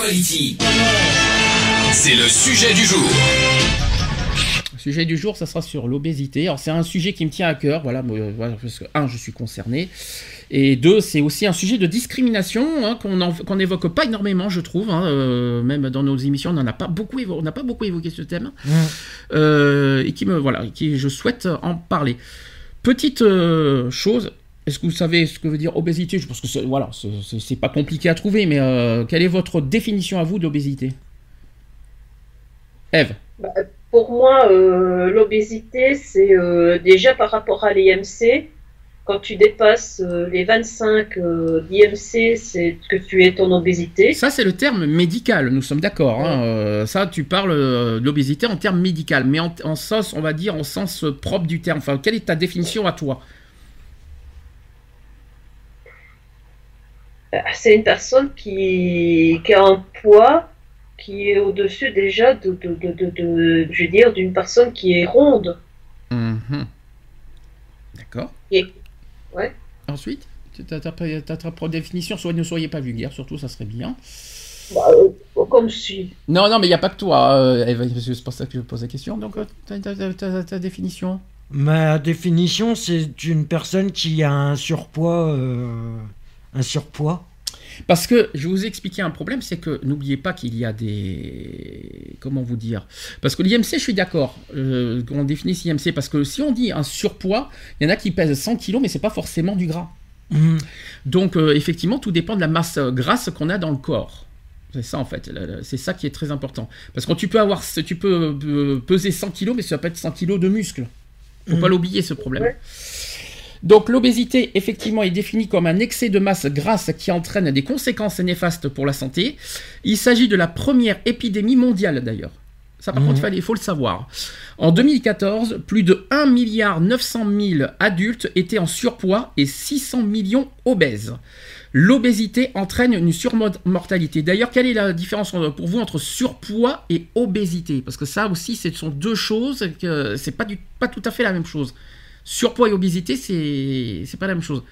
Equality. C'est le sujet du jour. Le sujet du jour, ça sera sur l'obésité. Alors c'est un sujet qui me tient à cœur, voilà, parce que un, je suis concerné, et deux, c'est aussi un sujet de discrimination hein, qu'on n'évoque pas énormément, je trouve. hein, euh, même dans nos émissions, on n'en a pas beaucoup, on n'a pas beaucoup évoqué ce thème, Euh, et qui me, voilà, qui je souhaite en parler. Petite euh, chose. Est-ce que vous savez ce que veut dire obésité? Je pense que c'est- voilà, c'est- pas compliqué à trouver, mais euh, quelle est votre définition à vous d'obésité? Eve Bah, pour moi, euh, l'obésité, c'est euh, déjà par rapport à l'IMC. Quand tu dépasses les 25 euh, d'IMC, c'est que tu es en obésité. Ça, c'est le terme médical, nous sommes d'accord. hein, ça, tu parles de l'obésité en termes médical, mais en, en sens, on va dire, en sens propre du terme. Enfin, quelle est ta définition à toi? C'est une personne qui, qui a un poids qui est au-dessus déjà de, de, de, de- de- je veux dire, d'une personne qui est ronde. Mhm. D'accord. Et, ouais. Ensuite, tu as ta, ta- ta propre définition, soit ne soyez pas vulgaire, surtout, ça serait bien. Bah, euh, comme je suis. Non, non, mais il n'y a pas que toi, euh, Eve, parce que c'est pour ça que je pose la question. Donc, euh, ta, définition? Ma définition, c'est une personne qui a un surpoids. euh, un surpoids. Parce que je vous expliquer un problème, c'est que n'oubliez pas qu'il y a des... Comment vous dire Parce que l'IMC, je suis d'accord, euh, qu'on définisse l'IMC, parce que si on dit un surpoids, il y en a qui pèsent 100 kg, mais c'est pas forcément du gras. Mhm. Donc euh, effectivement, tout dépend de la masse euh, grasse qu'on a dans le corps. C'est ça en fait, c'est ça qui est très important. Parce que tu peux avoir, tu peux euh, peser 100 kg, mais ça peut être 100 kg de muscles. Faut pas l'oublier ce problème. Ouais. Donc l'obésité, effectivement, est définie comme un excès de masse grasse qui entraîne des conséquences néfastes pour la santé. Il s'agit de la première épidémie mondiale d'ailleurs. Ça, par Mhm. contre, il faut le savoir. En 2014, plus de 1 milliard 900 000 adultes étaient en surpoids et 600 millions obèses. L'obésité entraîne une surmortalité. D'ailleurs, quelle est la différence pour vous entre surpoids et obésité? Parce que ça aussi, ce sont deux choses que c'est pas du, pas tout à fait la même chose. Surpoids et obésité, c'est c'est pas la même chose.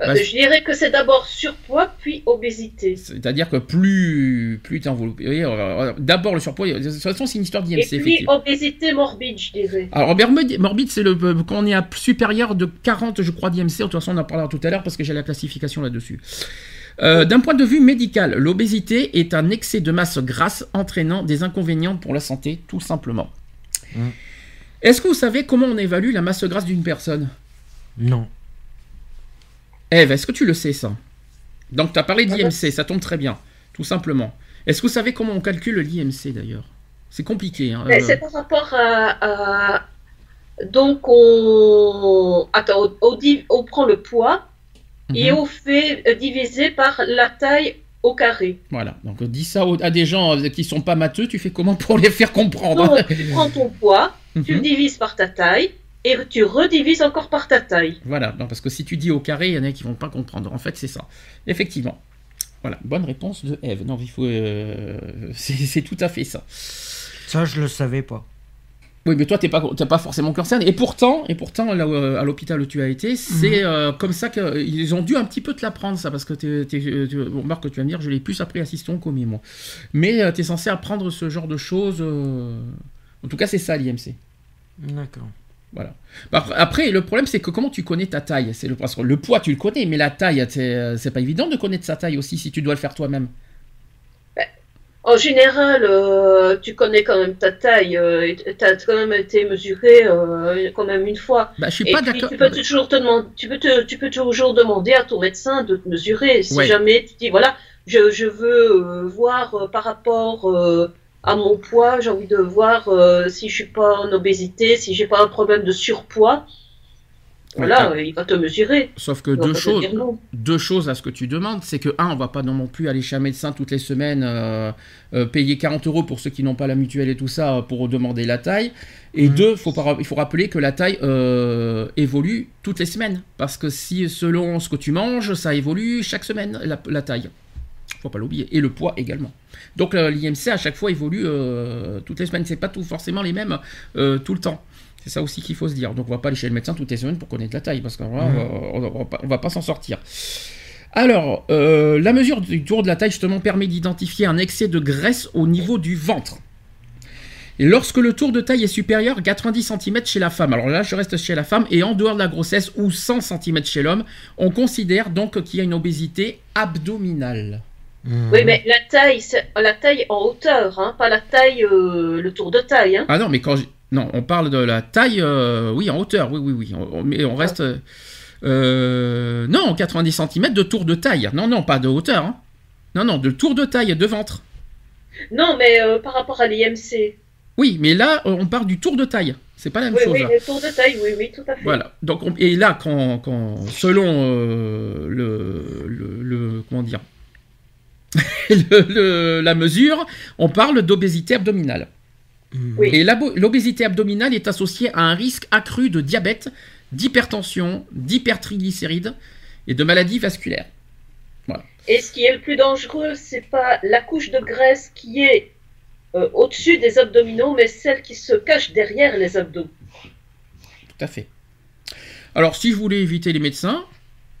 Euh, Bah, je dirais que c'est d'abord surpoids, puis obésité. C'est-à-dire que plus plus t'es enveloppé. voyez, euh, D'abord le surpoids. De toute façon, c'est une histoire Et d'IMC. puis effectivement. obésité morbide, je dirais. Alors, morbide, morbide, c'est le quand on est à supérieur de 40, je crois, d'IMC. De toute façon, on en parlera tout à l'heure parce que j'ai la classification là-dessus. Euh, D'un point de vue médical, l'obésité est un excès de masse grasse entraînant des inconvénients pour la santé, tout simplement. Mm. Est-ce que vous savez comment on évalue la masse grasse d'une personne? Non. Eve, est-ce que tu le sais ça? Donc, tu as parlé Ah d'IMC, ça tombe très bien, tout simplement. Est-ce que vous savez comment on calcule l'IMC d'ailleurs? C'est compliqué. hein, euh, c'est par rapport à, à- Donc, on. Attends, on, on dit- on prend le poids et mhm. on fait euh, diviser par la taille au carré. Voilà, donc dis ça à des gens euh, qui sont pas matheux, tu fais comment pour les faire comprendre? Donc, tu prends ton poids, tu Mhm. divises par ta taille et tu redivises encore par ta taille. Voilà, non, parce que si tu dis au carré, il y en a qui vont pas comprendre. En fait, c'est ça. Effectivement. Voilà, bonne réponse de Eve. Non, il faut. euh, c'est tout à fait ça. Ça, je le savais pas. Oui, mais toi, t'es pas, t'es pas forcément concerné. Et pourtant, et pourtant, là euh, à l'hôpital où tu as été, c'est euh, comme ça qu'ils ont dû un petit peu te l'apprendre, ça, parce que t'es, t'es- tu- bon, Marc, tu vas me dire, je l'ai plus appris assistant commis, moi. Mais tu es censé apprendre ce genre de choses. euh, En tout cas, c'est ça l'IMC. D'accord. Voilà. Après, le problème, c'est que comment tu connais ta taille? C'est le, parce que le poids, tu le connais, mais la taille, c'est euh, c'est pas évident de connaître sa taille aussi si tu dois le faire toi-même. En général, euh, tu connais quand même ta taille, euh, tu as quand même été mesuré euh, quand même une fois. Bah, je suis pas d'accord. tu peux toujours te demander, tu peux te, tu peux toujours demander à ton médecin de te mesurer. Si Ouais. jamais tu dis voilà, je, je veux euh, voir euh, par rapport euh, à mon poids, j'ai envie de voir euh, si je suis pas en obésité, si j'ai pas un problème de surpoids. Voilà, il va te mesurer. Sauf que deux choses, deux choses à ce que tu demandes, c'est que, un, on va pas non plus aller chez un médecin toutes les semaines, euh, euh, payer 40 euros pour ceux qui n'ont pas la mutuelle et tout ça, euh, pour demander la taille. Et deux, faut pas, il faut rappeler que la taille euh, évolue toutes les semaines. Parce que si, selon ce que tu manges, ça évolue chaque semaine, la, la taille. Faut pas l'oublier. Et le poids également. Donc euh, l'IMC, à chaque fois, évolue euh, toutes les semaines. C'est pas tout forcément les mêmes euh, tout le temps. C'est ça aussi qu'il faut se dire. Donc on va pas aller chez le médecin toutes les semaines pour connaître la taille, parce qu'on va, on va- on pas- on va pas s'en sortir. Alors, euh, la mesure du tour de la taille justement permet d'identifier un excès de graisse au niveau du ventre. Et lorsque le tour de taille est supérieur à 90 cm chez la femme, alors là je reste chez la femme, et en dehors de la grossesse ou 100 cm chez l'homme, on considère donc qu'il y a une obésité abdominale. Mhm. Oui, mais la taille, la taille en hauteur, hein, pas la taille, euh, le tour de taille. Hein. Ah non, mais quand je- non, on parle de la taille, euh, oui, en hauteur, oui, oui, oui, on- mais on reste, euh, non, 90 cm de tour de taille, non, non, pas de hauteur, hein. non, non, de tour de taille de ventre. Non, mais par rapport à l'IMC. Oui, mais là, on parle du tour de taille, c'est pas la même Oui, chose. oui, le tour de taille, oui, oui, tout à fait. Voilà. Donc, on- et là, quand, quand selon le, le, le- comment dire, le- le- la mesure, on parle d'obésité abdominale. Oui. Et l'obésité abdominale est associée à un risque accru de diabète, d'hypertension, d'hypertriglycérides et de maladies vasculaires. Et ce qui est le plus dangereux, c'est pas la couche de graisse qui est euh, au-dessus des abdominaux, mais celle qui se cache derrière les abdos. Tout à fait. Alors, si je voulais éviter les médecins,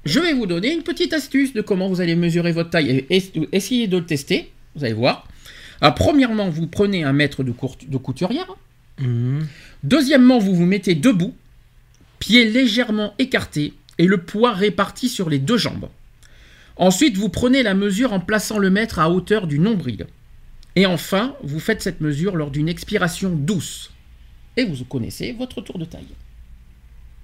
je vais vous donner une petite astuce de comment vous allez mesurer votre taille. Et essayez de le tester, vous allez voir. Alors, premièrement, vous prenez un mètre de couturière. Mhm. Deuxièmement, vous vous mettez debout, pieds légèrement écartés et le poids réparti sur les deux jambes. Ensuite, vous prenez la mesure en plaçant le mètre à hauteur du nombril. Et enfin, vous faites cette mesure lors d'une expiration douce. Et vous connaissez votre tour de taille.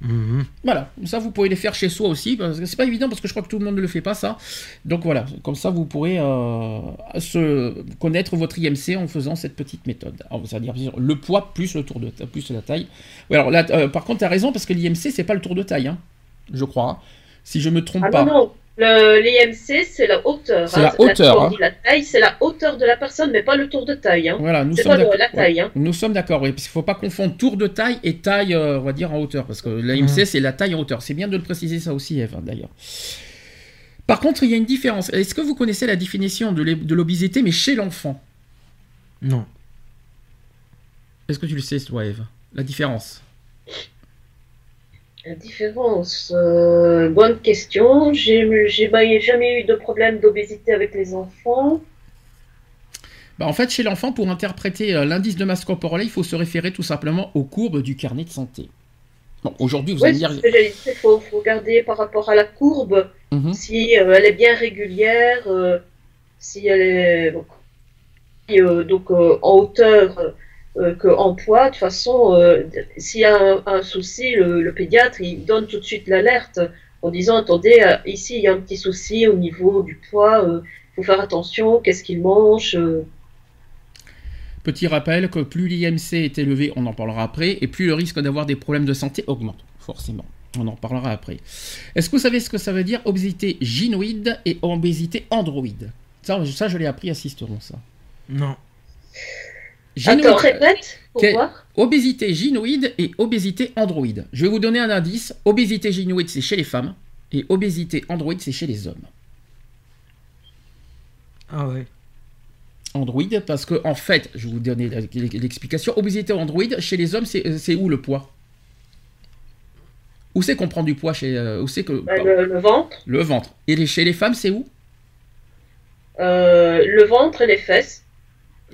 Mhm. Voilà, ça vous pouvez les faire chez soi aussi, parce que c'est pas évident parce que je crois que tout le monde ne le fait pas ça. Donc voilà, comme ça vous pourrez euh, se connaître votre IMC en faisant cette petite méthode. C'est-à-dire le poids plus le tour de ta- plus la taille. Alors là, euh, par contre, tu as raison parce que l'IMC c'est pas le tour de taille, hein, je crois. hein. Si je me trompe Ah pas. non, non. Le- L'IMC, c'est la hauteur. C'est la hauteur, hein. la taille, c'est la hauteur de la personne, mais pas le tour de taille. Hein. Voilà, nous C'est sommes pas la taille. Hein. Nous sommes d'accord, oui, parce qu'il ne faut pas confondre tour de taille et taille, euh, on va dire, en hauteur, parce que l'AMC, Mhm. c'est la taille en hauteur. C'est bien de le préciser ça aussi, Eve, hein, d'ailleurs. Par contre, il y a une différence. Est-ce que vous connaissez la définition de l'obésité, mais chez l'enfant? Non. Est-ce que tu le sais, toi, Eve? La différence? La différence, euh, bonne question. J'ai bah, jamais eu de problème d'obésité avec les enfants. bah, En fait, chez l'enfant, pour interpréter euh, l'indice de masse corporelle, il faut se référer tout simplement aux courbes du carnet de santé. Bon, aujourd'hui, vous Oui, allez dire... Il faut, faut regarder par rapport à la courbe, Mhm. si euh, elle est bien régulière, euh, si elle est donc, euh, en hauteur euh, qu'en poids. De toute façon, euh, s'il y a un, un souci, le, le pédiatre il donne tout de suite l'alerte en disant attendez, euh, ici il y a un petit souci au niveau du poids, il faut faire attention, qu'est-ce qu'il mange. euh. Petit rappel que plus l'IMC est élevé, on en parlera après, et plus le risque d'avoir des problèmes de santé augmente, forcément. On en parlera après. Est-ce que vous savez ce que ça veut dire obésité gynoïde et obésité androïde? Ça, ça, je l'ai appris à Sisteron, ça. Non. Gynoïde- Attends, répète pour Quel- voir. Obésité gynoïde et obésité androïde. Je vais vous donner un indice. Obésité gynoïde, c'est chez les femmes, et obésité androïde, c'est chez les hommes. Ah ouais. Android, parce que en fait, je vais vous donner l'explication. Obésité androïde, chez les hommes, c'est c'est où le poids? Où c'est qu'on prend du poids chez euh, Où c'est que Bah, le, le ventre, le ventre Et les- chez les femmes, c'est où? Euh, le ventre et les fesses.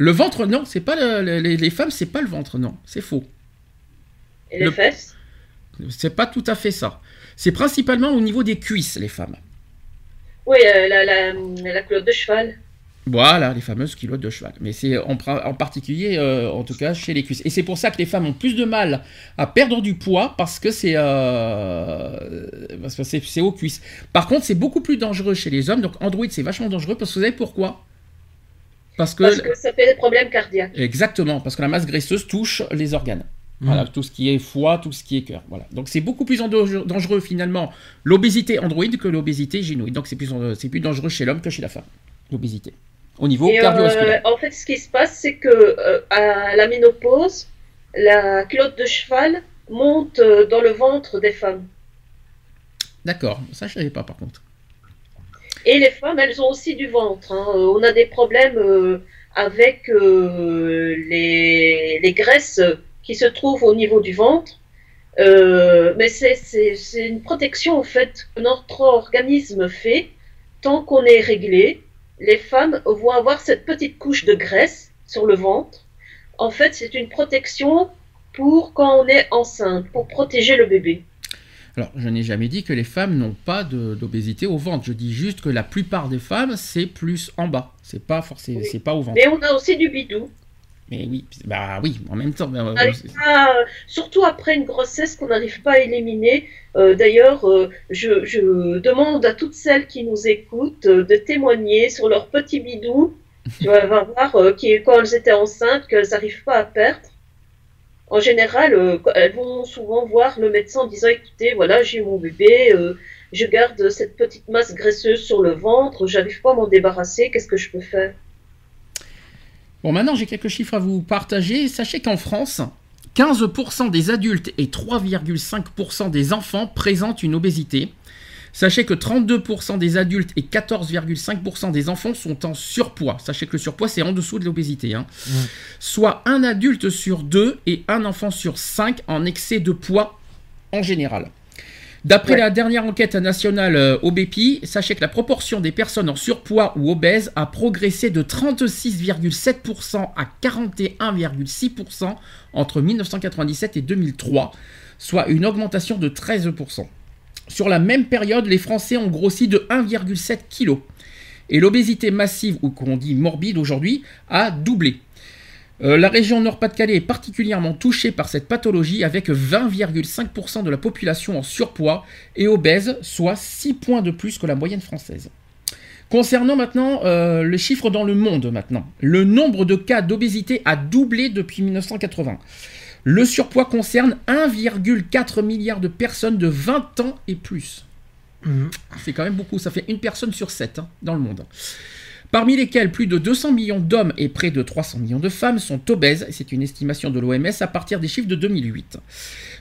Le ventre, non, c'est pas le- le- les, les femmes, c'est pas le ventre, non, c'est faux. Et les Le- fesses? C'est pas tout à fait ça. C'est principalement au niveau des cuisses, les femmes. Oui, euh, la, la, la culotte de cheval. Voilà, les fameuses culottes de cheval. Mais c'est en, particulier, euh, en tout cas, chez les cuisses. Et c'est pour ça que les femmes ont plus de mal à perdre du poids parce que c'est euh, aux cuisses. Par contre, c'est beaucoup plus dangereux chez les hommes. Donc Android, c'est vachement dangereux parce que vous savez pourquoi? Parce que, Parce que ça fait des problèmes cardiaques. exactement, parce que la masse graisseuse touche les organes. Voilà, tout ce qui est foie, tout ce qui est cœur. Voilà. Donc c'est beaucoup plus dangereux, finalement l'obésité androïde que l'obésité génoïde. Donc c'est plus, c'est plus dangereux chez l'homme que chez la femme, l'obésité. Au niveau Et, euh, cardiovasculaire. en fait, ce qui se passe, c'est que euh, à la ménopause, la culotte de cheval monte euh, dans le ventre des femmes. D'accord, ça je savais pas par contre. Et les femmes, elles ont aussi du ventre. hein. On a des problèmes euh, avec euh, les, graisses qui se trouvent au niveau du ventre. Euh, mais c'est une protection en fait que notre organisme fait tant qu'on est réglé. Les femmes vont avoir cette petite couche de graisse sur le ventre. En fait, c'est une protection pour quand on est enceinte, pour protéger le bébé. Alors, je n'ai jamais dit que les femmes n'ont pas d'obésité au ventre. Je dis juste que la plupart des femmes, c'est plus en bas. C'est pas forcément, Oui. c'est pas au ventre. Mais on a aussi du bidou. Mais oui, bah oui, en même temps. bah, On euh, pas, surtout après une grossesse qu'on n'arrive pas à éliminer. Euh, D'ailleurs, euh, je, je demande à toutes celles qui nous écoutent euh, de témoigner sur leur petit bidou. Tu vas voir qui, quand elles étaient enceintes, qu'elles n'arrivent pas à perdre. En général, euh, elles vont souvent voir le médecin en disant écoutez, voilà, j'ai mon bébé, euh, je garde cette petite masse graisseuse sur le ventre, j'arrive pas à m'en débarrasser, qu'est-ce que je peux faire? Bon, maintenant j'ai quelques chiffres à vous partager. Sachez qu'en France, 15% des adultes et 3,5% des enfants présentent une obésité. Sachez que 32% des adultes et 14,5% des enfants sont en surpoids. Sachez que le surpoids, c'est en dessous de l'obésité. hein. Soit un adulte sur deux et un enfant sur cinq en excès de poids en général. D'après Ouais. la dernière enquête nationale euh, OBEPI, sachez que la proportion des personnes en surpoids ou obèses a progressé de 36,7% à 41,6% entre 1997 et 2003, soit une augmentation de 13%. Sur la même période, les Français ont grossi de 1,7 kg. Et l'obésité massive, ou qu'on dit morbide aujourd'hui, a doublé. Euh, la région Nord-Pas-de-Calais est particulièrement touchée par cette pathologie avec 20,5% de la population en surpoids et obèse, soit 6 points de plus que la moyenne française. Concernant maintenant euh, les chiffres dans le monde maintenant, le nombre de cas d'obésité a doublé depuis 1980. Le surpoids concerne 1,4 milliard de personnes de 20 ans et plus. Mhm. C'est quand même beaucoup, ça fait une personne sur sept hein, dans le monde. Parmi lesquels plus de 200 millions d'hommes et près de 300 millions de femmes sont obèses, et c'est une estimation de l'OMS à partir des chiffres de 2008.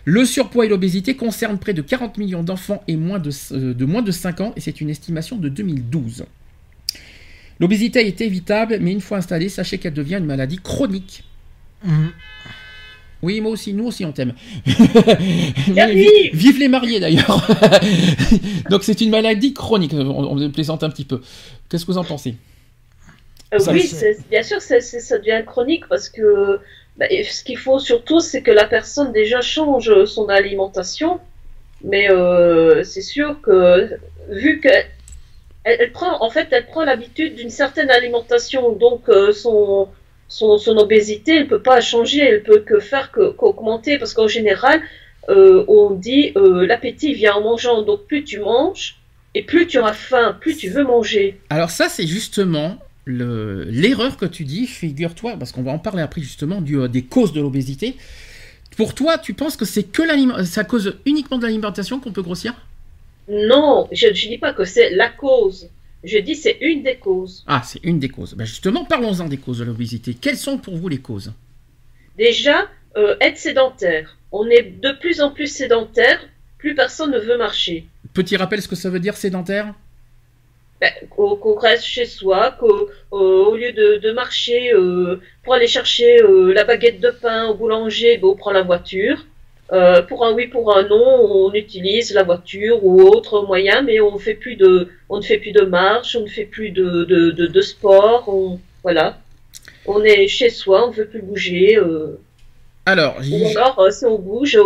Le surpoids et l'obésité concernent près de 40 millions d'enfants et moins de, euh, de moins de 5 ans, et c'est une estimation de 2012. L'obésité est évitable, mais une fois installée, sachez qu'elle devient une maladie chronique. Mhm. Oui, moi aussi, nous aussi on t'aime. Vive les mariés d'ailleurs. Donc c'est une maladie chronique, on, on plaisante un petit peu. Qu'est-ce que vous en pensez? Euh, Ça, oui, bien sûr, ça devient chronique parce que bah, ce qu'il faut surtout, c'est que la personne déjà change son alimentation. Mais euh, c'est sûr que vu qu'elle elle, elle prend, en fait, elle prend l'habitude d'une certaine alimentation, donc euh, son, son, son obésité, elle peut pas changer, elle peut que faire qu'augmenter parce qu'en général, euh, on dit euh, l'appétit vient en mangeant, donc plus tu manges et plus tu auras faim, plus tu veux manger. Alors ça c'est justement le- l'erreur que tu dis, figure-toi, parce qu'on va en parler après justement du, euh, des causes de l'obésité. Pour toi, tu penses que c'est que à cause uniquement de l'alimentation qu'on peut grossir? Non, je ne dis pas que c'est la cause. Je dis c'est une des causes. Ah, c'est une des causes. Ben justement, parlons-en des causes de l'obésité. Quelles sont pour vous les causes? Déjà, euh, être sédentaire. On est de plus en plus sédentaire, plus personne ne veut marcher. Petit rappel, ce que ça veut dire sédentaire? Ben, qu'on reste chez soi, qu'au au lieu de, de marcher euh, pour aller chercher euh, la baguette de pain au boulanger, ben, on prend la voiture. Euh, pour un oui, pour un non, on utilise la voiture ou autre moyen, mais on fait plus de, on ne fait plus de marche, on ne fait plus de, de, de, de sport, on, voilà. On est chez soi, on ne veut plus bouger. euh. Alors, Ou j- alors, euh, si on bouge,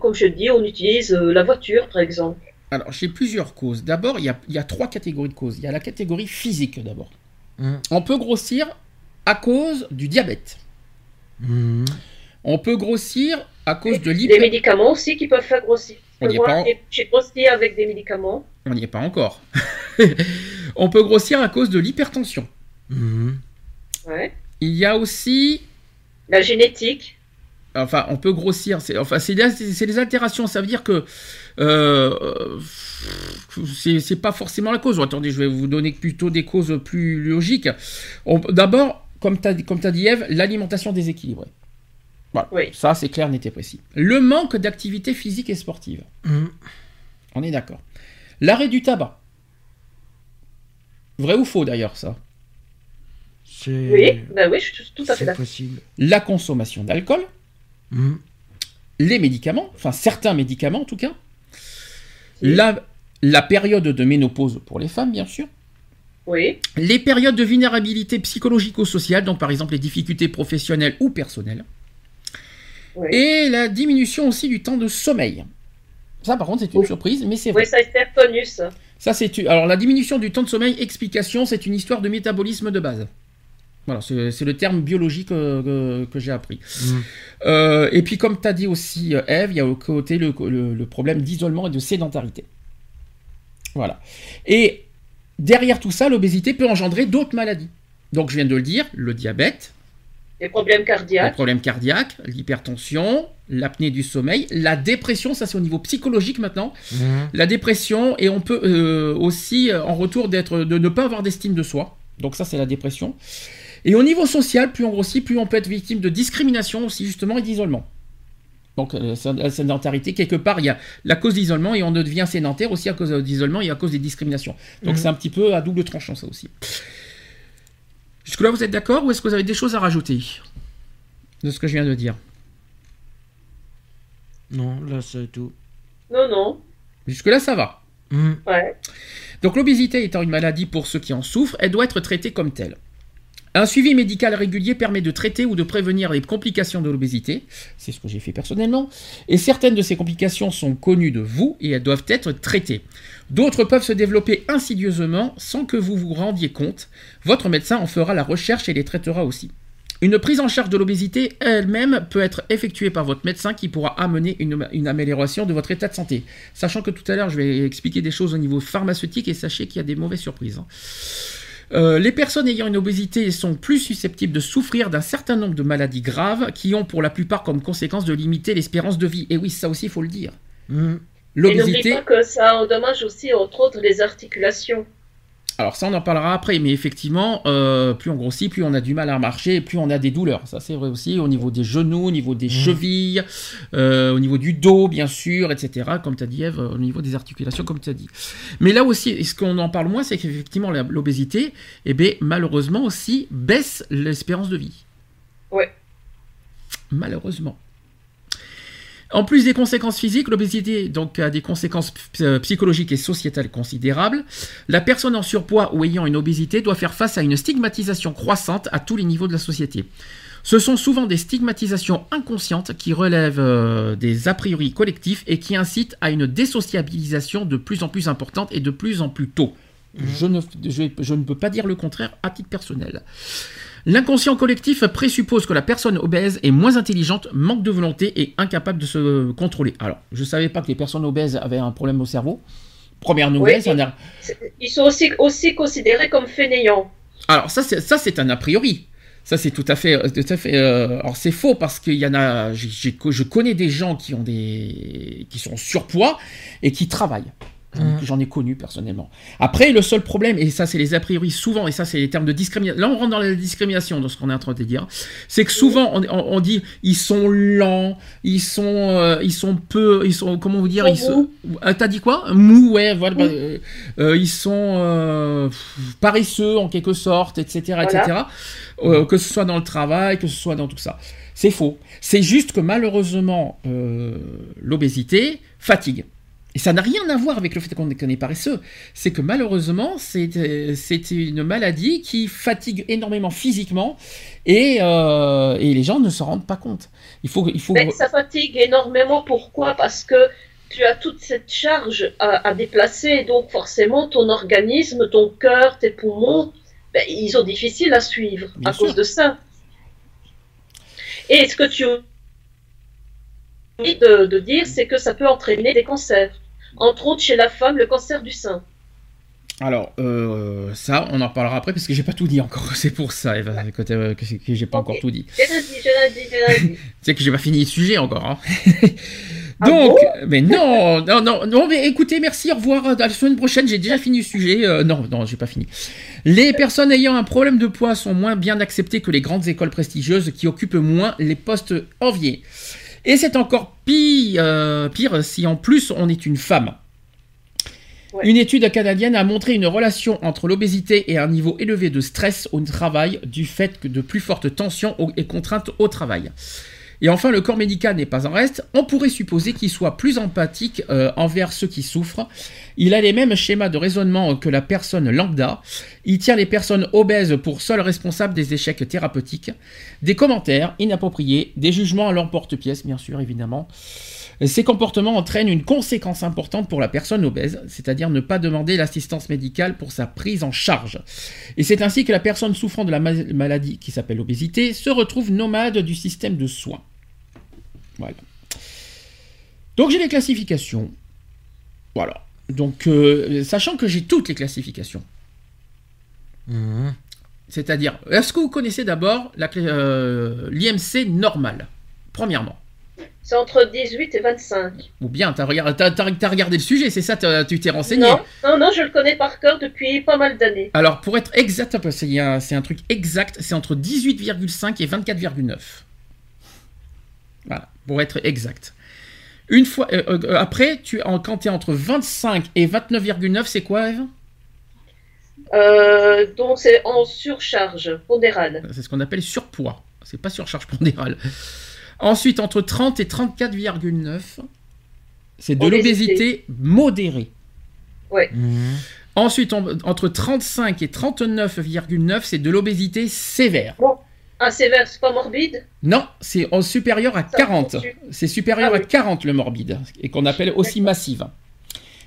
comme je dis, on utilise euh, la voiture, par exemple. alors j'ai plusieurs causes. D'abord, il y a, il y a trois catégories de causes. Il y a la catégorie physique d'abord. Mhm. On peut grossir à cause du diabète. Mhm. On peut grossir à cause de Des l'hyper... médicaments aussi qui peuvent faire grossir. On y est Moi, pas en- j'ai- grossi avec des médicaments. On n'y est pas encore. On peut grossir à cause de l'hypertension. Ouais. Il y a aussi... La génétique. enfin, on peut grossir. C'est, enfin, c'est, les altérations. Ça veut dire que euh, c'est, pas forcément la cause. Attendez, je vais vous donner plutôt des causes plus logiques. d'abord, comme tu as, comme as dit Eve, l'alimentation déséquilibrée. Voilà. Ça, c'est clair, n'était précis. Le manque d'activité physique et sportive. Mm. On est d'accord. L'arrêt du tabac. Vrai ou faux d'ailleurs, ça? Oui, bah oui, je suis tout à fait d'accord. La consommation d'alcool. Mm. Les médicaments, enfin certains médicaments en tout cas. La, la période de ménopause pour les femmes, bien sûr. Oui. Les périodes de vulnérabilité psychologico-sociale, donc par exemple les difficultés professionnelles ou personnelles. Et la diminution aussi du temps de sommeil. Ça, par contre, c'est une surprise, mais c'est vrai. Oui, ça a été reconnu, ça. Ça, c'est alors la diminution du temps de sommeil. Explication, c'est une histoire de métabolisme de base. Voilà, c'est le terme biologique euh, que, j'ai appris. Mmh. Euh, et puis, comme tu as dit aussi, Eve, il y a au côté le, le problème d'isolement et de sédentarité. Voilà. Et derrière tout ça, l'obésité peut engendrer d'autres maladies. Donc, je viens de le dire, le diabète, les problèmes cardiaques. Les problèmes cardiaques, l'hypertension, l'apnée du sommeil, la dépression, ça c'est au niveau psychologique maintenant. Mhm. La dépression, et on peut euh, aussi, euh, en retour, d'être, de ne pas avoir d'estime de soi. Donc ça c'est la dépression. Et au niveau social, plus on grossit, plus on peut être victime de discrimination aussi, justement, et d'isolement. Donc euh, la sédentarité, quelque part, il y a la cause d'isolement et on devient sédentaire aussi à cause d'isolement et à cause des discriminations. Donc mhm. c'est un petit peu à double tranchant ça aussi. Jusque-là, vous êtes d'accord ou est-ce que vous avez des choses à rajouter de ce que je viens de dire? Non, là c'est tout. Non, non. Jusque-là, ça va. Ouais. Donc l'obésité étant une maladie pour ceux qui en souffrent, elle doit être traitée comme telle. Un suivi médical régulier permet de traiter ou de prévenir les complications de l'obésité, c'est ce que j'ai fait personnellement, et certaines de ces complications sont connues de vous et elles doivent être traitées. D'autres peuvent se développer insidieusement sans que vous vous rendiez compte. Votre médecin en fera la recherche et les traitera aussi. Une prise en charge de l'obésité elle-même peut être effectuée par votre médecin qui pourra amener une, amélioration de votre état de santé. Sachant que tout à l'heure je vais expliquer des choses au niveau pharmaceutique et sachez qu'il y a des mauvaises surprises. Hein. Euh, les personnes ayant une obésité sont plus susceptibles de souffrir d'un certain nombre de maladies graves qui ont pour la plupart comme conséquence de limiter l'espérance de vie. Et oui, ça aussi, il faut le dire. Mmh. L'obésité. Et n'oublie pas que ça endommage aussi, entre autres, les articulations. Alors ça, on en parlera après, mais effectivement, euh, plus on grossit, plus on a du mal à marcher, plus on a des douleurs. Ça, c'est vrai aussi au niveau des genoux, au niveau des mmh. chevilles, euh, au niveau du dos, bien sûr, etc. Comme tu as dit, Eve, au niveau des articulations, comme tu as dit. Mais là aussi, ce qu'on en parle moins, c'est qu'effectivement, l'obésité, eh bien, malheureusement aussi, baisse l'espérance de vie. Ouais. Malheureusement. En plus des conséquences physiques, l'obésité donc a des conséquences euh, psychologiques et sociétales considérables. La personne en surpoids ou ayant une obésité doit faire face à une stigmatisation croissante à tous les niveaux de la société. Ce sont souvent des stigmatisations inconscientes qui relèvent euh, des a priori collectifs et qui incitent à une désociabilisation de plus en plus importante et de plus en plus tôt. Mmh. Je, ne, je ne peux pas dire le contraire à titre personnel. L'inconscient collectif présuppose que la personne obèse est moins intelligente, manque de volonté et incapable de se contrôler. Alors, je ne savais pas que les personnes obèses avaient un problème au cerveau. Première nouvelle, Ils sont aussi, aussi considérés comme fainéants. Alors, ça, c'est un a priori. Ça, c'est tout à fait. Tout à fait euh, alors, c'est faux parce qu'il y en a. je connais des gens qui, ont des, qui sont surpoids et qui travaillent. Mmh. J'en ai connu personnellement. Après, le seul problème, et ça c'est les a priori souvent, et ça c'est les termes de discrimination, là on rentre dans la discrimination dans ce qu'on est en train de dire, c'est que souvent on, dit ils sont lents, ils sont, euh, ils sont peu, ils sont, comment vous dire, ils sont, euh, t'as dit quoi? Mou, ouais, voilà, bah, euh, ils sont paresseux en quelque sorte, etc., etc. que ce soit dans le travail, que ce soit dans tout ça. C'est faux. C'est juste que malheureusement, l'obésité fatigue. Et ça n'a rien à voir avec le fait qu'on est paresseux. C'est que malheureusement, c'est une maladie qui fatigue énormément physiquement et, euh, et les gens ne s'en rendent pas compte. Il faut, il faut... Mais ça fatigue énormément. Pourquoi? Parce que tu as toute cette charge à, déplacer. Donc forcément, ton organisme, ton cœur, tes poumons, ben, ils sont difficiles à suivre à cause de ça. Et ce que tu de, de dire, c'est que ça peut entraîner des cancers entre autres chez la femme, le cancer du sein. Alors, euh, ça, on en parlera après parce que j'ai pas tout dit encore. C'est pour ça, Eva, que, que, que j'ai pas encore tout dit. J'ai rien dit, j'ai rien dit, j'ai rien dit. Tu sais que j'ai pas fini le sujet encore. Hein. Ah Donc, mais non, non, non, non, mais écoutez, merci, au revoir. À la semaine prochaine, j'ai déjà fini le sujet. Euh, non, non, j'ai pas fini. Les personnes ayant un problème de poids sont moins bien acceptées que les grandes écoles prestigieuses qui occupent moins les postes enviés. Et c'est encore pire, euh, pire si en plus on est une femme. Ouais. Une étude canadienne a montré une relation entre l'obésité et un niveau élevé de stress au travail du fait que de plus fortes tensions et contraintes au travail. Et enfin, le corps médical n'est pas en reste. On pourrait supposer qu'il soit plus empathique euh, envers ceux qui souffrent. Il a les mêmes schémas de raisonnement que la personne lambda. Il tient les personnes obèses pour seules responsables des échecs thérapeutiques. Des commentaires inappropriés, des jugements à leur porte-pièce, bien sûr, évidemment. Ces comportements entraînent une conséquence importante pour la personne obèse, c'est-à-dire ne pas demander l'assistance médicale pour sa prise en charge. Et c'est ainsi que la personne souffrant de la ma- maladie qui s'appelle l'obésité se retrouve nomade du système de soins. Voilà. Donc j'ai les classifications. Voilà. Donc, euh, sachant que j'ai toutes les classifications. Mhm. C'est-à-dire, est-ce que vous connaissez d'abord la clé- euh, l'IMC normal Premièrement? C'est entre 18 et 25. Ou bien, t'as regardé, t'as- t'as- t'as regardé le sujet, c'est ça, tu t'es renseigné? Non, non, non, je le connais par cœur depuis pas mal d'années. Alors, pour être exact, c'est un truc exact, c'est entre 18,5 et 24,9. Voilà, pour être exact. Une fois, euh, euh, après, tu, en, quand tu es entre 25 et 29,9, c'est quoi, Eve? Euh, donc c'est en surcharge pondérale. C'est ce qu'on appelle surpoids. C'est pas surcharge pondérale. Ensuite, entre 30 et 34,9, c'est de Obésité. l'obésité modérée. Mhm. Ensuite, en- entre 35 et 39,9, c'est de l'obésité sévère. Ah, sévère, c'est pas morbide Non, c'est en supérieur à Ça 40. poursuit. C'est supérieur Ah à oui. 40 le morbide, et qu'on appelle aussi massive.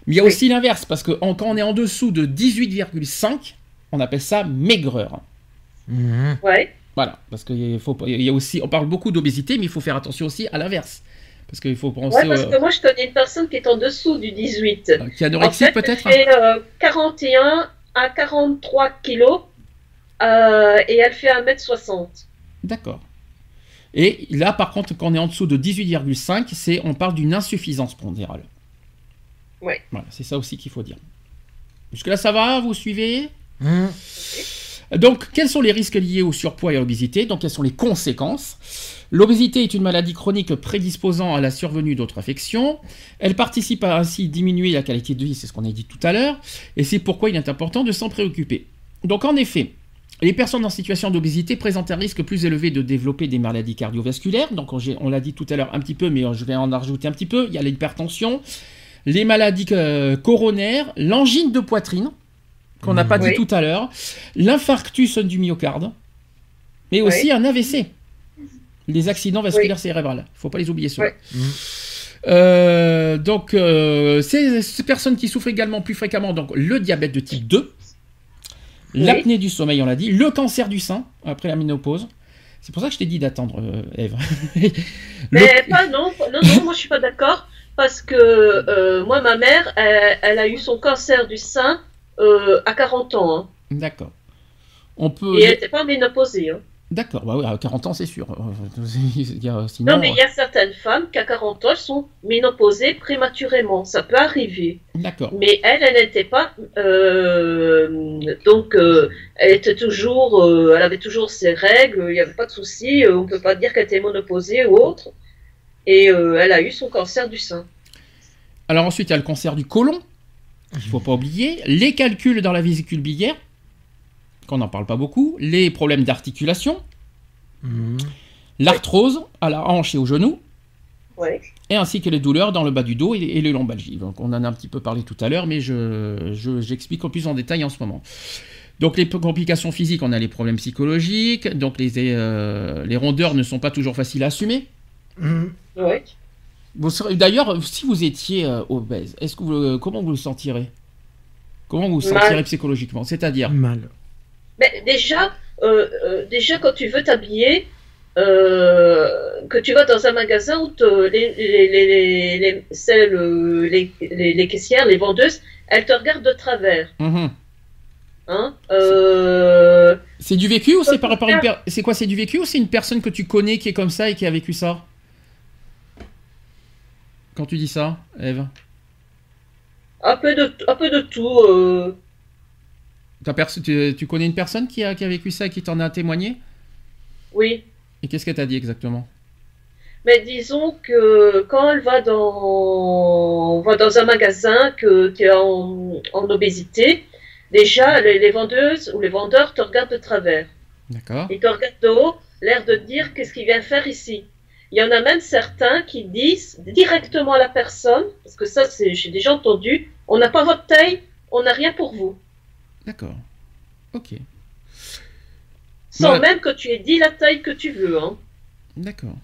Mais il y a Oui. aussi l'inverse, parce que en- quand on est en dessous de 18,5, on appelle ça maigreur. Mhm. Ouais. Voilà, parce qu'il faut, pas- il y a aussi, on parle beaucoup d'obésité, mais il faut faire attention aussi à l'inverse. Parce qu'il faut penser Ouais, parce euh, que moi je connais une personne qui est en dessous du 18. euh, qui est En anorexique fait, peut-être? elle fait euh, 41 à 43 kilos euh, et elle fait 1m60. D'accord. Et là, par contre, quand on est en dessous de 18,5, c'est on parle d'une insuffisance pondérale. Ouais. Voilà, c'est ça aussi qu'il faut dire. Jusque là, ça va Vous suivez? Mhm. Donc, quels sont les risques liés au surpoids et à l'obésité? Donc, quelles sont les conséquences? L'obésité est une maladie chronique prédisposant à la survenue d'autres affections. Elle participe à ainsi diminuer la qualité de vie, c'est ce qu'on a dit tout à l'heure, et c'est pourquoi il est important de s'en préoccuper. Donc, en effet, les personnes en situation d'obésité présentent un risque plus élevé de développer des maladies cardiovasculaires. Donc, on, l'a dit tout à l'heure un petit peu, mais je vais en rajouter un petit peu. Il y a l'hypertension, les maladies euh, coronaires, l'angine de poitrine, qu'on n'a pas dit tout à l'heure, l'infarctus du myocarde, mais aussi un AVC. Les accidents vasculaires cérébrales. Il faut pas les oublier ceux-là. Ouais. Euh, donc, euh, ces, ces personnes qui souffrent également plus fréquemment donc, le diabète de type 2, Oui. l'apnée du sommeil, on l'a dit, le cancer du sein après la ménopause. C'est pour ça que je t'ai dit d'attendre, euh. Le- Mais pas, non, non, non, moi je suis pas d'accord. Parce que euh, moi, ma mère, elle, elle a eu son cancer du sein euh, à 40 ans. hein. D'accord. On peut. Et elle n'était pas ménopausée. hein. D'accord, bah à 40 ans, c'est sûr. Sinon, Non, mais il y a certaines femmes qu'à 40 ans, elles sont ménopausées prématurément. Ça peut arriver. D'accord. Mais elle, elle n'était pas. euh, donc, euh, elle était toujours. euh, elle avait toujours ses règles, il n'y avait pas de souci. on ne peut pas dire qu'elle était ménopausée ou autre. Et euh, elle a eu son cancer du sein. Alors ensuite, il y a le cancer du côlon. Il faut pas oublier. Les calculs dans la vésicule biliaire, qu'on n'en parle pas beaucoup. Les problèmes d'articulation. L'arthrose à la hanche et au genou. Ouais. Et ainsi que les douleurs dans le bas du dos et, et les lombalgies. Donc on en a un petit peu parlé tout à l'heure, mais je, je- j'explique en plus en détail en ce moment. Donc les complications physiques, on a les problèmes psychologiques. Donc les, euh, les rondeurs ne sont pas toujours faciles à assumer. Ouais. Serez- D'ailleurs, si vous étiez euh, obèse, est-ce que vous, euh, comment vous le sentirez? Comment vous vous sentirez psychologiquement? C'est-à-dire Mal. Mais déjà, euh, euh, déjà quand tu veux t'habiller, euh, que tu vas dans un magasin où te- les, les, les, les, les, celles, les, caissières, les vendeuses, elles te regardent de travers. Mhm. Hein euh, C'est du vécu ou c'est par rapport à une per- C'est quoi C'est du vécu ou c'est une personne que tu connais qui est comme ça et qui a vécu ça? Quand tu dis ça, Eve? Un, peu de, un peu de tout. euh, tu, tu connais une personne qui a, qui a vécu ça et qui t'en a témoigné? Oui. Et qu'est-ce qu'elle t'a dit exactement? Mais disons que quand elle va dans, va dans un magasin que, qui est en, en obésité, déjà les, les vendeuses ou les vendeurs te regardent de travers. D'accord. Ils te regardent de haut, l'air de dire qu'est-ce qu'il vient faire ici? Il y en a même certains qui disent directement à la personne, parce que ça j'ai déjà entendu, on n'a pas votre taille, on n'a rien pour vous. D'accord. Ok. Sans Ouais. même que tu aies dit la taille que tu veux. Hein. D'accord.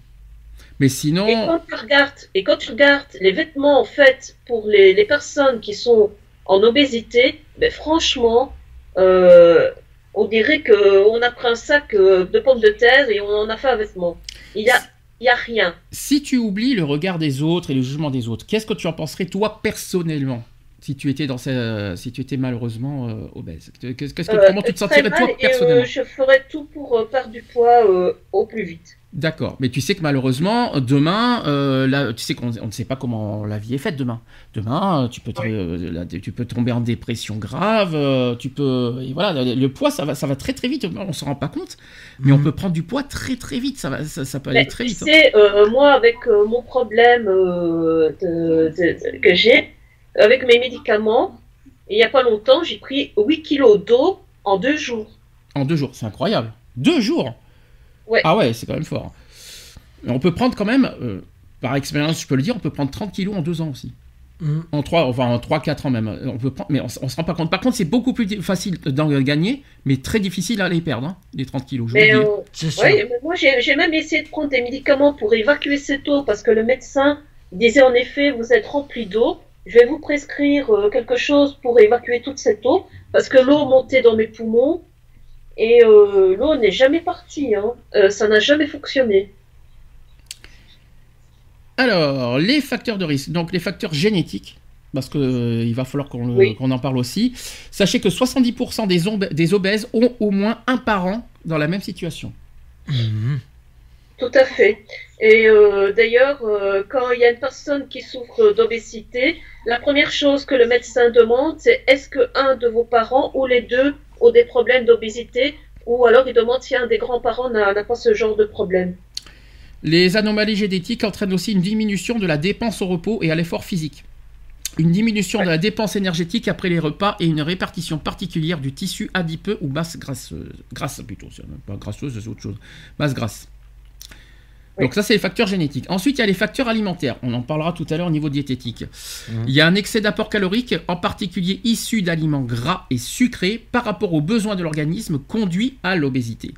Mais Et sinon, quand tu regardes, et quand tu regardes les vêtements en fait pour les, les personnes qui sont en obésité, ben franchement, euh, on dirait que on a pris un sac euh, de pommes de terre et on en a fait un vêtement. Il y a, il y a rien. si tu oublies le regard des autres et le jugement des autres, qu'est-ce que tu en penserais toi personnellement? Si tu étais dans ce- si tu étais malheureusement euh, obèse Qu'est-ce que Euh, comment tu te sentirais toi et, euh, personnellement Je ferais tout pour euh, perdre du poids euh, au plus vite. D'accord, mais tu sais que malheureusement, demain, euh, là, tu sais qu'on on ne sait pas comment la vie est faite demain. Demain, tu peux, te- Oui. euh, là, tu peux tomber en dépression grave, euh, tu peux, et voilà, le, le poids, ça va, ça va très très vite. On s'en rend pas compte, mais on Mhm. peut prendre du poids très très vite. Ça va, ça, ça peut Mais aller très tu vite. hein. sais, euh, moi, avec euh, mon problème euh, de- de- de- que j'ai, avec mes médicaments, il n'y a pas longtemps, j'ai pris 8 kilos d'eau en deux jours. En deux jours, c'est incroyable. Deux jours. Ouais. Ah ouais, c'est quand même fort. Mais on peut prendre quand même, euh, par expérience, je peux le dire, on peut prendre 30 kilos en deux ans aussi. Mhm. En 3, enfin en 3-4 ans même. On peut prendre, mais on, on se rend pas compte. Par contre, c'est beaucoup plus facile d'en gagner, mais très difficile à les perdre, hein, les 30 kilos. je vous Mais euh, C'est sûr. ouais, mais moi, j'ai j'ai même essayé de prendre des médicaments pour évacuer cette eau parce que le médecin disait en effet, vous êtes rempli d'eau. Je vais vous prescrire euh, quelque chose pour évacuer toute cette eau parce que l'eau montait dans mes poumons et euh, l'eau n'est jamais partie. Hein. Euh, ça n'a jamais fonctionné. Alors, les facteurs de risque. Donc, les facteurs génétiques. Parce qu'il va falloir qu'on Oui. en parle aussi. Sachez que 70% des, obèses ont au moins un parent dans la même situation. Mhm. Tout à fait. Et euh, d'ailleurs, euh, quand il y a une personne qui souffre d'obésité, la première chose que le médecin demande, c'est est-ce que un de vos parents ou les deux ont des problèmes d'obésité ou alors il demande si un des grands-parents n'a pas ce genre de problème. Les anomalies génétiques entraînent aussi une diminution de la dépense au repos et à l'effort physique. Une diminution de la dépense énergétique après les repas et une répartition particulière du tissu adipeux ou masse grasseuse. Grasse plutôt, pas grasseuse, c'est autre chose. Masse grasse. Oui. Donc ça, c'est les facteurs génétiques. Ensuite, il y a les facteurs alimentaires. On en parlera tout à l'heure au niveau diététique. Mhm. Il y a un excès d'apport calorique, en particulier issu d'aliments gras et sucrés, par rapport aux besoins de l'organisme, conduit à l'obésité.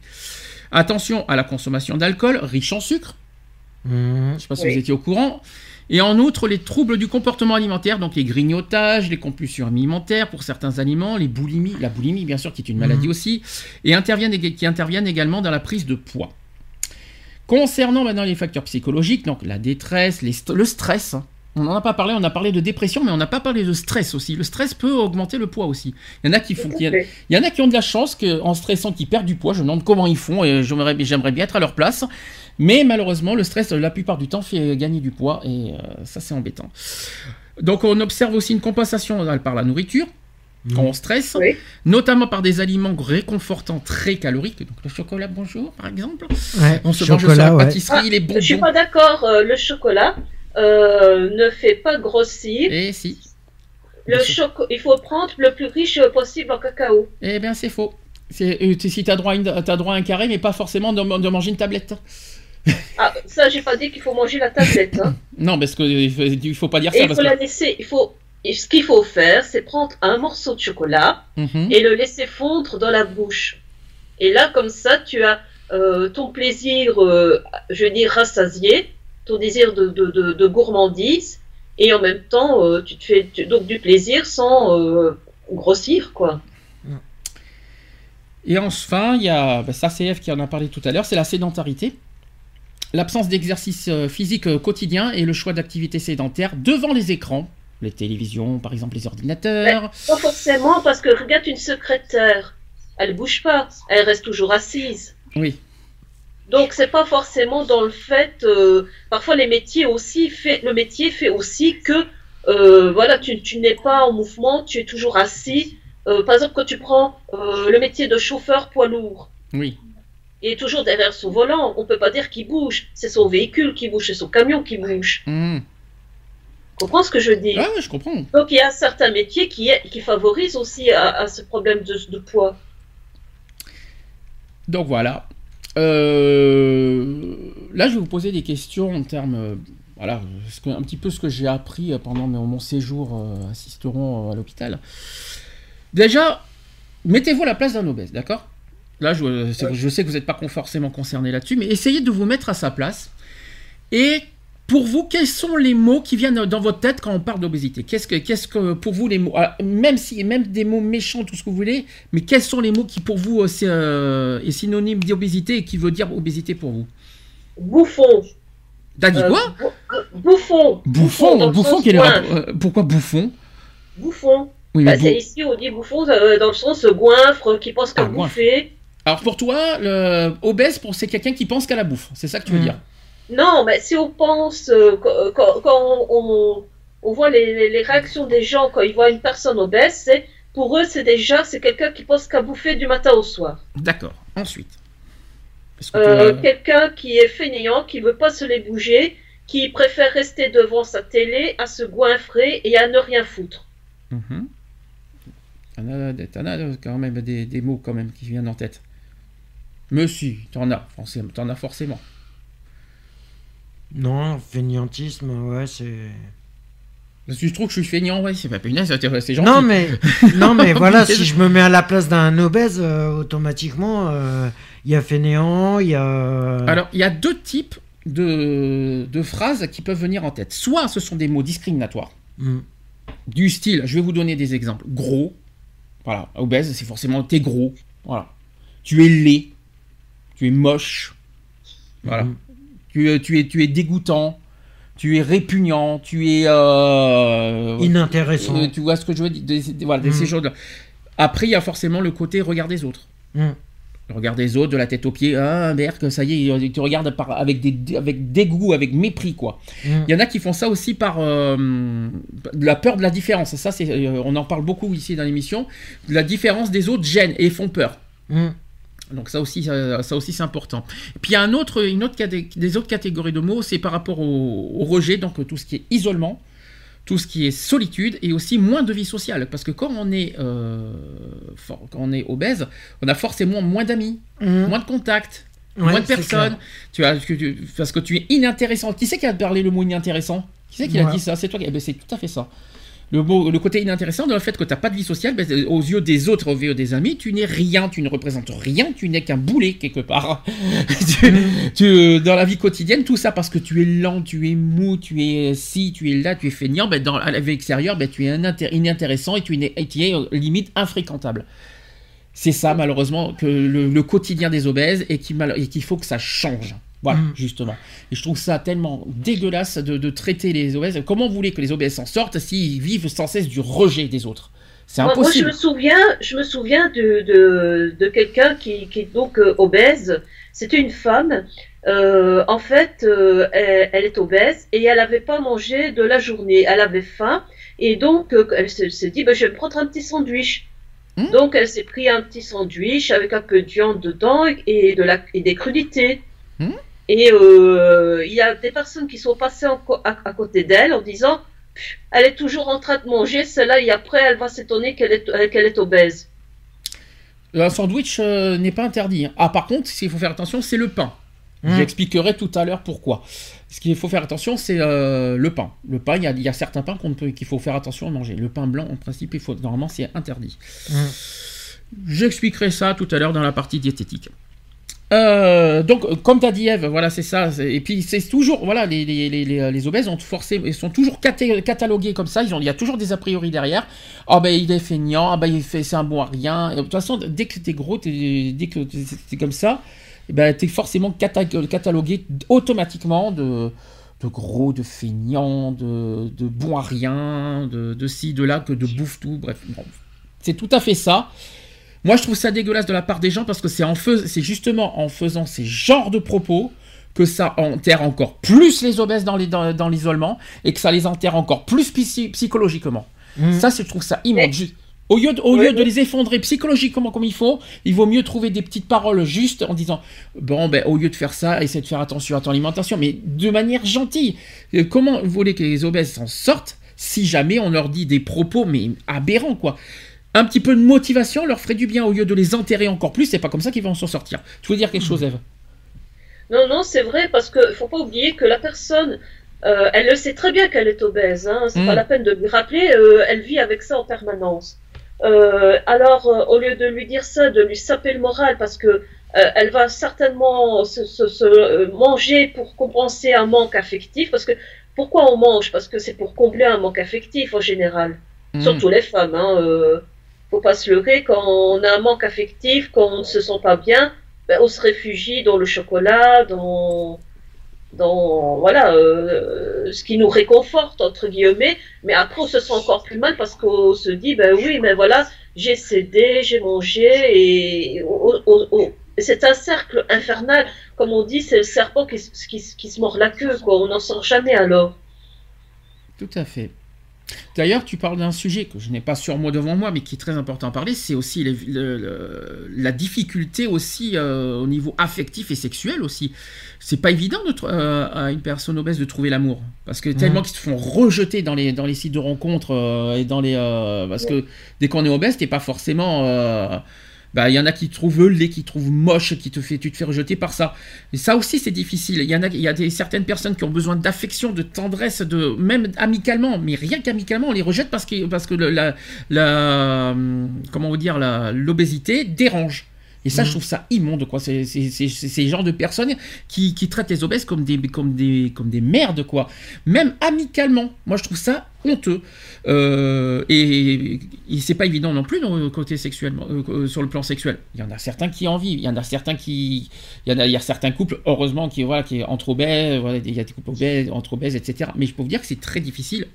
Attention à la consommation d'alcool riche en sucre. Mhm. Je ne sais pas si Oui. vous étiez au courant. Et en outre, les troubles du comportement alimentaire, donc les grignotages, les compulsions alimentaires pour certains aliments, les boulimies, la boulimie bien sûr qui est une maladie Mhm. aussi, et interviennent, qui interviennent également dans la prise de poids. Concernant maintenant les facteurs psychologiques, donc la détresse, les st- le stress, hein. on n'en a pas parlé, on a parlé de dépression, mais on n'a pas parlé de stress aussi. Le stress peut augmenter le poids aussi. Il y en a qui font, Tout à qui- fait. il y en a qui ont de la chance que, en stressant qu'ils perdent du poids. Je me demande comment ils font et j'aimerais, bien être à leur place. Mais malheureusement, le stress, la plupart du temps, fait gagner du poids et euh, ça, c'est embêtant. Donc, on observe aussi une compensation par la nourriture quand on stresse, Oui. notamment par des aliments réconfortants très caloriques. Donc, le chocolat, bonjour, par exemple. Ouais, On se mange sur chocolat, la ouais. pâtisserie, les Je suis pas d'accord. euh, le chocolat euh, ne fait pas grossir. Et si. Le il faut prendre le plus riche possible en cacao. Eh bien, c'est faux. Euh, si tu as droit, à une- t'as droit à un carré, mais pas forcément de, de manger une tablette. Ah, ça, j'ai pas dit qu'il faut manger la tablette. Hein. Non, parce qu'il faut, il faut pas dire Et ça. il Parce faut que... la laisser. Il faut. Et Ce qu'il faut faire, c'est prendre un morceau de chocolat Mhm. et le laisser fondre dans la bouche. Et là, comme ça, tu as euh, ton plaisir, euh, je veux dire, rassasié, ton désir de, de, de, de gourmandise, et en même temps, euh, tu te fais tu- donc du plaisir sans grossir, quoi. Et enfin, il y a, ça c'est Eve qui en a parlé tout à l'heure, c'est la sédentarité. l'absence d'exercice physique quotidien et le choix d'activités sédentaires devant les écrans, les télévisions, par exemple les ordinateurs. Pas forcément, parce que regarde une secrétaire, elle bouge pas, elle reste toujours assise. Oui. Donc c'est pas forcément dans le fait. euh, parfois les métiers aussi fait le métier fait aussi que euh, voilà tu, tu n'es pas en mouvement, tu es toujours assis. Euh, par exemple quand tu prends le métier de chauffeur poids lourd, Oui. il est toujours derrière son volant. On peut pas dire qu'il bouge. C'est son véhicule qui bouge, c'est son camion qui bouge. Mmh. Comprends ce que je dis Ah ouais, je comprends. Donc il y a certains métiers qui, qui favorisent aussi à, à ce problème de, de poids. Donc voilà. Euh, Là, je vais vous poser des questions en termes. euh, Voilà, ce que- un petit peu ce que j'ai appris euh, pendant mon mon séjour euh, assisteront euh, à l'hôpital. Déjà, mettez-vous à la place d'un obèse, d'accord? Là, je, je sais que vous n'êtes pas forcément concerné là-dessus, mais essayez de vous mettre à sa place. Et pour vous, quels sont les mots qui viennent dans votre tête quand on parle d'obésité? Qu'est-ce que, qu'est-ce que pour vous les mots ah, Même si, même des mots méchants, tout ce que vous voulez, mais quels sont les mots qui pour vous euh, c'est, euh, est synonyme d'obésité et qui veut dire obésité pour vous? Bouffon. T'as dit Euh, quoi? euh, Bouffon. Bouffon, bouffon, quel Pourquoi bouffon? Bouffon. Oui, Bah, c'est ici on dit bouffon dans le sens goinfre qui pense qu'à Ah, goinfre. bouffer. Alors pour toi, le obèse, pour c'est quelqu'un qui pense qu'à la bouffe. C'est ça que tu veux Mm. dire? Non, mais si on pense, euh, quand, quand- on, on voit les, réactions des gens quand ils voient une personne obèse, c'est pour eux c'est déjà c'est quelqu'un qui pense qu'à bouffer du matin au soir. D'accord. Ensuite. Que Euh, quelqu'un qui est fainéant, qui veut pas se les bouger, qui préfère rester devant sa télé à se goinfrer et à ne rien foutre. Mhm. T'en as, euh, quand même des, des mots quand même qui viennent en tête. Mais si, t'en as, forcément, t'en as forcément. Non, fainéantisme, ouais, c'est. Parce que je trouve que je suis feignant, ouais, c'est pas punaise, c'est gentil. Non mais, non mais voilà, si je me mets à la place d'un obèse, euh, automatiquement, euh, il y a fainéant, il y a. Alors, il y a deux types de, de phrases qui peuvent venir en tête. Soit ce sont des mots discriminatoires, Mm. du style, je vais vous donner des exemples. Gros, voilà, obèse, c'est forcément t'es gros, voilà. Tu es laid, tu es moche, voilà. Mhm. Tu, es- tu, es, tu es dégoûtant, tu es répugnant, tu es... euh, Inintéressant. euh, tu vois ce que je veux dire des- des- Voilà, des- ces choses-là. Après, il y a forcément le côté regard des autres. Mm. Le regard des autres, de la tête aux pieds, ah merde, ça y est, il te regarde par, avec, des, avec dégoût, avec mépris, quoi. Mm. Il y en a qui font ça aussi par euh, la peur de la différence. Ça, c'est, euh, on en parle beaucoup ici dans l'émission. La différence des autres gêne et font peur. Donc ça aussi, ça, ça aussi c'est important. Puis il y a un autre, une autre des autres catégories de mots, c'est par rapport au, au rejet, donc tout ce qui est isolement, tout ce qui est solitude et aussi moins de vie sociale. Parce que quand on est, euh, quand on est obèse, on a forcément moins d'amis, Mm. moins de contacts, Ouais, moins de personnes. Tu as, parce que tu es inintéressant. Qui c'est qui a parlé le mot inintéressant? Qui c'est qui a Moi. dit ça? C'est toi. qui- eh ben, c'est tout à fait ça. Le, le côté inintéressant, dans le fait que tu n'as pas de vie sociale, ben, aux yeux des autres, aux yeux des amis, tu n'es rien, tu ne représentes rien, tu n'es qu'un boulet quelque part. Tu- tu- dans la vie quotidienne, tout ça parce que tu es lent, tu es mou, tu es ci, tu es là, tu es feignant, ben, dans la vie extérieure, ben, tu es ininté- inintéressant et tu es, et tu es, euh, limite infréquentable. C'est ça malheureusement que le, quotidien des obèses et qu'il faut que ça change. Voilà, Mm. justement. Et je trouve ça tellement dégueulasse de, de traiter les obèses. Comment vous voulez que les obèses s'en sortent s'ils vivent sans cesse du rejet des autres? C'est Moi, moi, je impossible. me souviens, je me souviens de, de, de quelqu'un qui, qui est donc euh, obèse. C'était une femme. Euh, en fait, euh, elle, elle est obèse et elle n'avait pas mangé de la journée. Elle avait faim et donc euh, elle se- s'est dit, ben, je vais me prendre un petit sandwich. Hmm? Donc elle s'est pris un petit sandwich avec un peu de viande dedans et, de la, et des crudités. Hmm? Et euh, il y a des personnes qui sont passées en à, à côté d'elle en disant, elle est toujours en train de manger, celle-là, et après elle va s'étonner qu'elle est, euh, qu'elle est obèse. Un sandwich euh, n'est pas interdit. hein. Ah, par contre, s'il faut faire attention, c'est le pain. Mm. J'expliquerai tout à l'heure pourquoi. Ce qu'il faut faire attention, c'est euh, le pain. Le pain, il y a, il y a certains pains qu'on ne peut- qu'il faut faire attention à manger. Le pain blanc, en principe, il faut, normalement, c'est interdit. Mm. J'expliquerai ça tout à l'heure dans la partie diététique. Euh, donc, euh, comme tu as dit, Eve, voilà, c'est ça. Et puis, c'est toujours, voilà, les, les, les, les- les obèses sont toujours caté- catalogués comme ça. Il y a toujours des a priori derrière. Ah ben, il est feignant. Ah ben, il fait, c'est un bon à rien. De toute façon, dès que t'es gros, t'es- dès que t'es t'es comme ça, eh ben, tu es forcément cata- catalogué automatiquement de, gros, de feignants, de, de bons à rien, de, ci, de là, que de bouffe tout. Bref, bon. c'est tout à fait ça. Moi, je trouve ça dégueulasse de la part des gens parce que c'est en fais- c'est justement en faisant ces genres de propos que ça enterre encore plus les obèses dans les- dans- dans l'isolement et que ça les enterre encore plus psy- psychologiquement. Mhm. Ça, je trouve ça immonde. Mais- Ju- Au lieu, de, au les effondrer psychologiquement comme il faut, il vaut mieux trouver des petites paroles justes en disant Bon, ben, au lieu de faire ça, essaie de faire attention à ton alimentation, mais de manière gentille. Euh, Comment vous voulez que les obèses s'en sortent si jamais on leur dit des propos, mais aberrants, quoi? Un petit peu de motivation leur ferait du bien au lieu de les enterrer encore plus, c'est pas comme ça qu'ils vont s'en sortir. Tu veux dire quelque chose, Eve? Non, non, c'est vrai, parce que faut pas oublier que la personne, euh, elle le sait très bien qu'elle est obèse, hein, c'est Mm. pas la peine de lui rappeler, euh, elle vit avec ça en permanence. Euh, alors, au lieu de lui dire ça, de lui saper le moral, parce que elle va certainement se, se- se, manger pour compenser un manque affectif, parce que pourquoi on mange? Parce que c'est pour combler un manque affectif en général. Hmm. Surtout les femmes, hein, faut pas se leurrer, quand on a un manque affectif, quand on ne se sent pas bien, ben, on se réfugie dans le chocolat, dans, dans voilà, euh, ce qui nous réconforte, entre guillemets, mais après on se sent encore plus mal parce qu'on se dit, ben oui, mais voilà, j'ai cédé, j'ai mangé, et c'est un cercle infernal, comme on dit, c'est le serpent qui, qui, qui se mord la queue, quoi, on n'en sort jamais alors. Tout à fait. D'ailleurs, tu parles d'un sujet que je n'ai pas sur moi devant moi, mais qui est très important à parler, c'est aussi les- le- le- la difficulté aussi euh, au niveau affectif et sexuel aussi. C'est pas évident de euh, à une personne obèse de trouver l'amour, parce que tellement qu'ils se font rejeter dans les, dans les sites de rencontres euh, et dans les parce que dès qu'on est obèse, t'es pas forcément bah, il y en a qui trouvent laid, qui trouvent moche, qui te fait, tu te fais rejeter par ça. Et ça aussi, c'est difficile. Il y a, des, certaines personnes qui ont besoin d'affection, de tendresse, de même amicalement, mais rien qu'amicalement, on les rejette parce que, le- la, hum, comment dire, l'obésité dérange. Et ça, je trouve ça immonde, quoi. C'est ces genres de personnes qui, qui traitent les obèses comme des, comme, des, comme des merdes, quoi. Même amicalement. Moi, je trouve ça honteux. Euh, et, et c'est pas évident non plus le côté sexuellement, euh, sur le plan sexuel. Il y en a certains qui en vivent. Il y en a certains qui. Il y, en a, il y a certains couples, heureusement, qui, voilà, qui est entre obèses. Voilà, il y a des couples obèses, entre obèses, etc. Mais je peux vous dire que c'est très difficile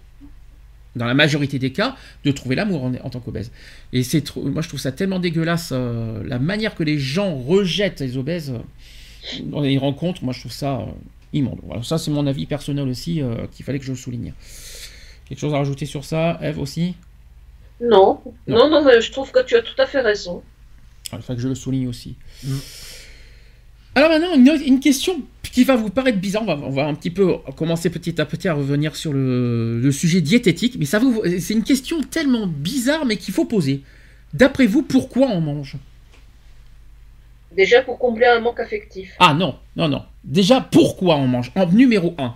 dans la majorité des cas, de trouver l'amour en, en tant qu'obèse. Et c'est trop- moi je trouve ça tellement dégueulasse, euh, la manière que les gens rejettent les obèses euh, dans les rencontres, moi je trouve ça euh, immonde. Voilà, ça c'est mon avis personnel aussi, euh, qu'il fallait que je le souligne. Quelque chose à rajouter sur ça, Eve aussi? Non, Non. non, non, mais je trouve que tu as tout à fait raison. Ah, Il fallait que je le souligne aussi. Mm. Alors maintenant, une question qui va vous paraître bizarre. On va, on va un petit peu commencer petit à petit à revenir sur le, le sujet diététique. Mais ça vous, c'est une question tellement bizarre, mais qu'il faut poser. D'après vous, pourquoi on mange? Déjà pour combler un manque affectif. Ah non, non, non. Déjà, pourquoi on mange? En numéro 1.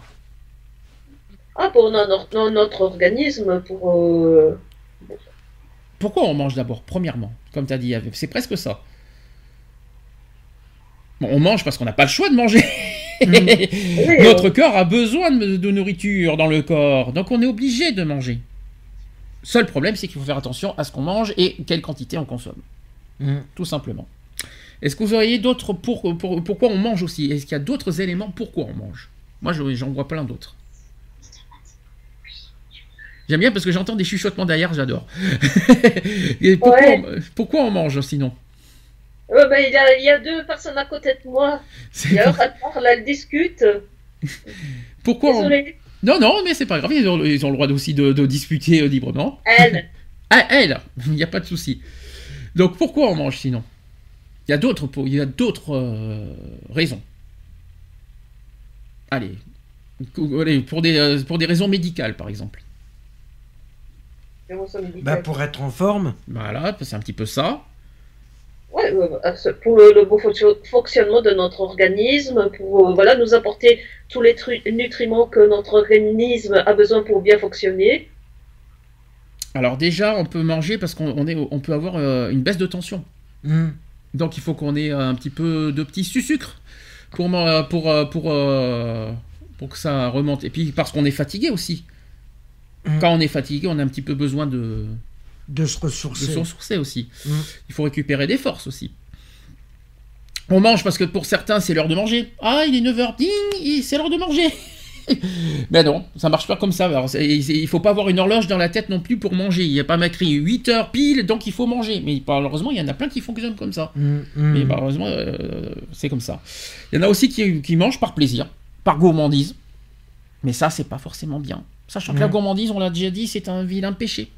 Ah, pour no- no- notre organisme, pour... euh, Pourquoi on mange d'abord Premièrement, comme tu as dit, c'est presque ça. Bon, on mange parce qu'on n'a pas le choix de manger. Oui, Notre corps a besoin de, de nourriture dans le corps, donc on est obligé de manger. Seul problème, c'est qu'il faut faire attention à ce qu'on mange et quelle quantité on consomme, Mm. tout simplement. Est-ce que vous auriez d'autres pour, pour- pourquoi on mange aussi? Est-ce qu'il y a d'autres éléments pourquoi on mange? Moi, je- j'en vois plein d'autres. J'aime bien parce que j'entends des chuchotements derrière, j'adore. Ouais. pourquoi on mange sinon? Euh, ben, il, y a, il y a deux personnes à côté de moi. C'est D'ailleurs, elles parlent, elles discutent. Pourquoi on... Non, non, mais c'est pas grave, ils ont, ils ont le droit aussi de, de discuter euh, librement. Elle. Ah, elle, il n'y a pas de souci. Donc pourquoi on mange sinon? Il y a d'autres pour- il y a d'autres euh, raisons. Allez, allez, pour des pour des raisons médicales par exemple. Bah, pour être en forme. Voilà, c'est un petit peu ça. Ouais, c'est pour le, le bon fonction- fonctionnement de notre organisme, pour euh, voilà, nous apporter tous les nutriments que notre organisme a besoin pour bien fonctionner. Alors déjà, on peut manger parce qu'on on est on peut avoir euh, une baisse de tension. Mm. Donc il faut qu'on ait un petit peu de petits sucre pour pour euh, pour euh, pour que ça remonte. Et puis parce qu'on est fatigué aussi. Mm. Quand on est fatigué, on a un petit peu besoin de De se de ressourcer. se ressourcer aussi. Mm. Il faut récupérer des forces aussi. On mange parce que pour certains, c'est l'heure de manger. Ah, il est 9h, ding, c'est l'heure de manger. Mais non, ça marche pas comme ça. Alors, il faut pas avoir une horloge dans la tête non plus pour manger. Il n'y a pas marqué 8 heures pile, donc il faut manger. Mais malheureusement, il y en a plein qui fonctionnent comme ça. Mm, mm. Mais malheureusement, euh, c'est comme ça. Il y en a aussi qui, qui mangent par plaisir, par gourmandise. Mais ça, c'est pas forcément bien. Sachant que la gourmandise, on l'a déjà dit, c'est un vilain péché.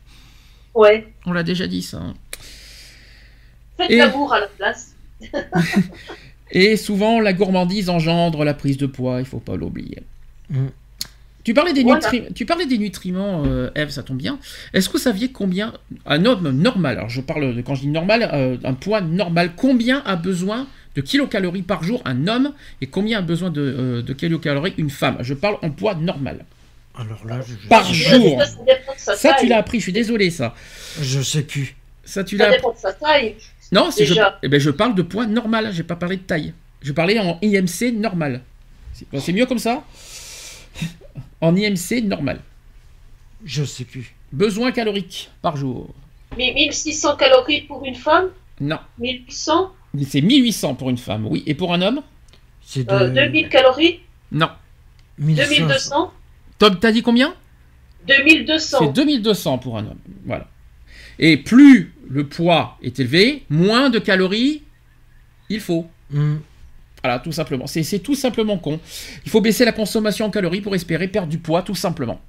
Ouais. On l'a déjà dit, ça. Faites Et- l'amour à la place. Et souvent, la gourmandise engendre la prise de poids, il faut pas l'oublier. Mm. Tu parlais des, Voilà. nutri- tu parlais des nutriments, euh, Eve, ça tombe bien. Est-ce que vous saviez combien un homme normal, alors je parle de quand je dis normal, euh, un poids normal, combien a besoin de kilocalories par jour un homme et combien a besoin de, euh, de kilocalories une femme? Je parle en poids normal. Alors là, je, je, Par sais- jour. Ça, ça dépend de sa Ça, tu l'as appris, je suis désolé, ça. je sais plus. Ça, tu Ça l'as dépend de sa taille. Non, c'est je, eh ben, je parle de poids normal, j'ai pas parlé de taille. Je parlais en IMC normal. C'est c'est mieux comme ça En IMC normal. Je sais plus. Besoin calorique par jour. Mais 1600 calories pour une femme? Non. 1800 C'est 1800 pour une femme, oui. Et pour un homme? C'est de euh, 2000 calories? Non. 1500. 2200 Tom, t'as dit combien C'est 2200 2200 pour un homme. Voilà. Et plus le poids est élevé, moins de calories il faut. Mm. Voilà, tout simplement. C'est tout simplement con. Il faut baisser la consommation en calories pour espérer perdre du poids, tout simplement.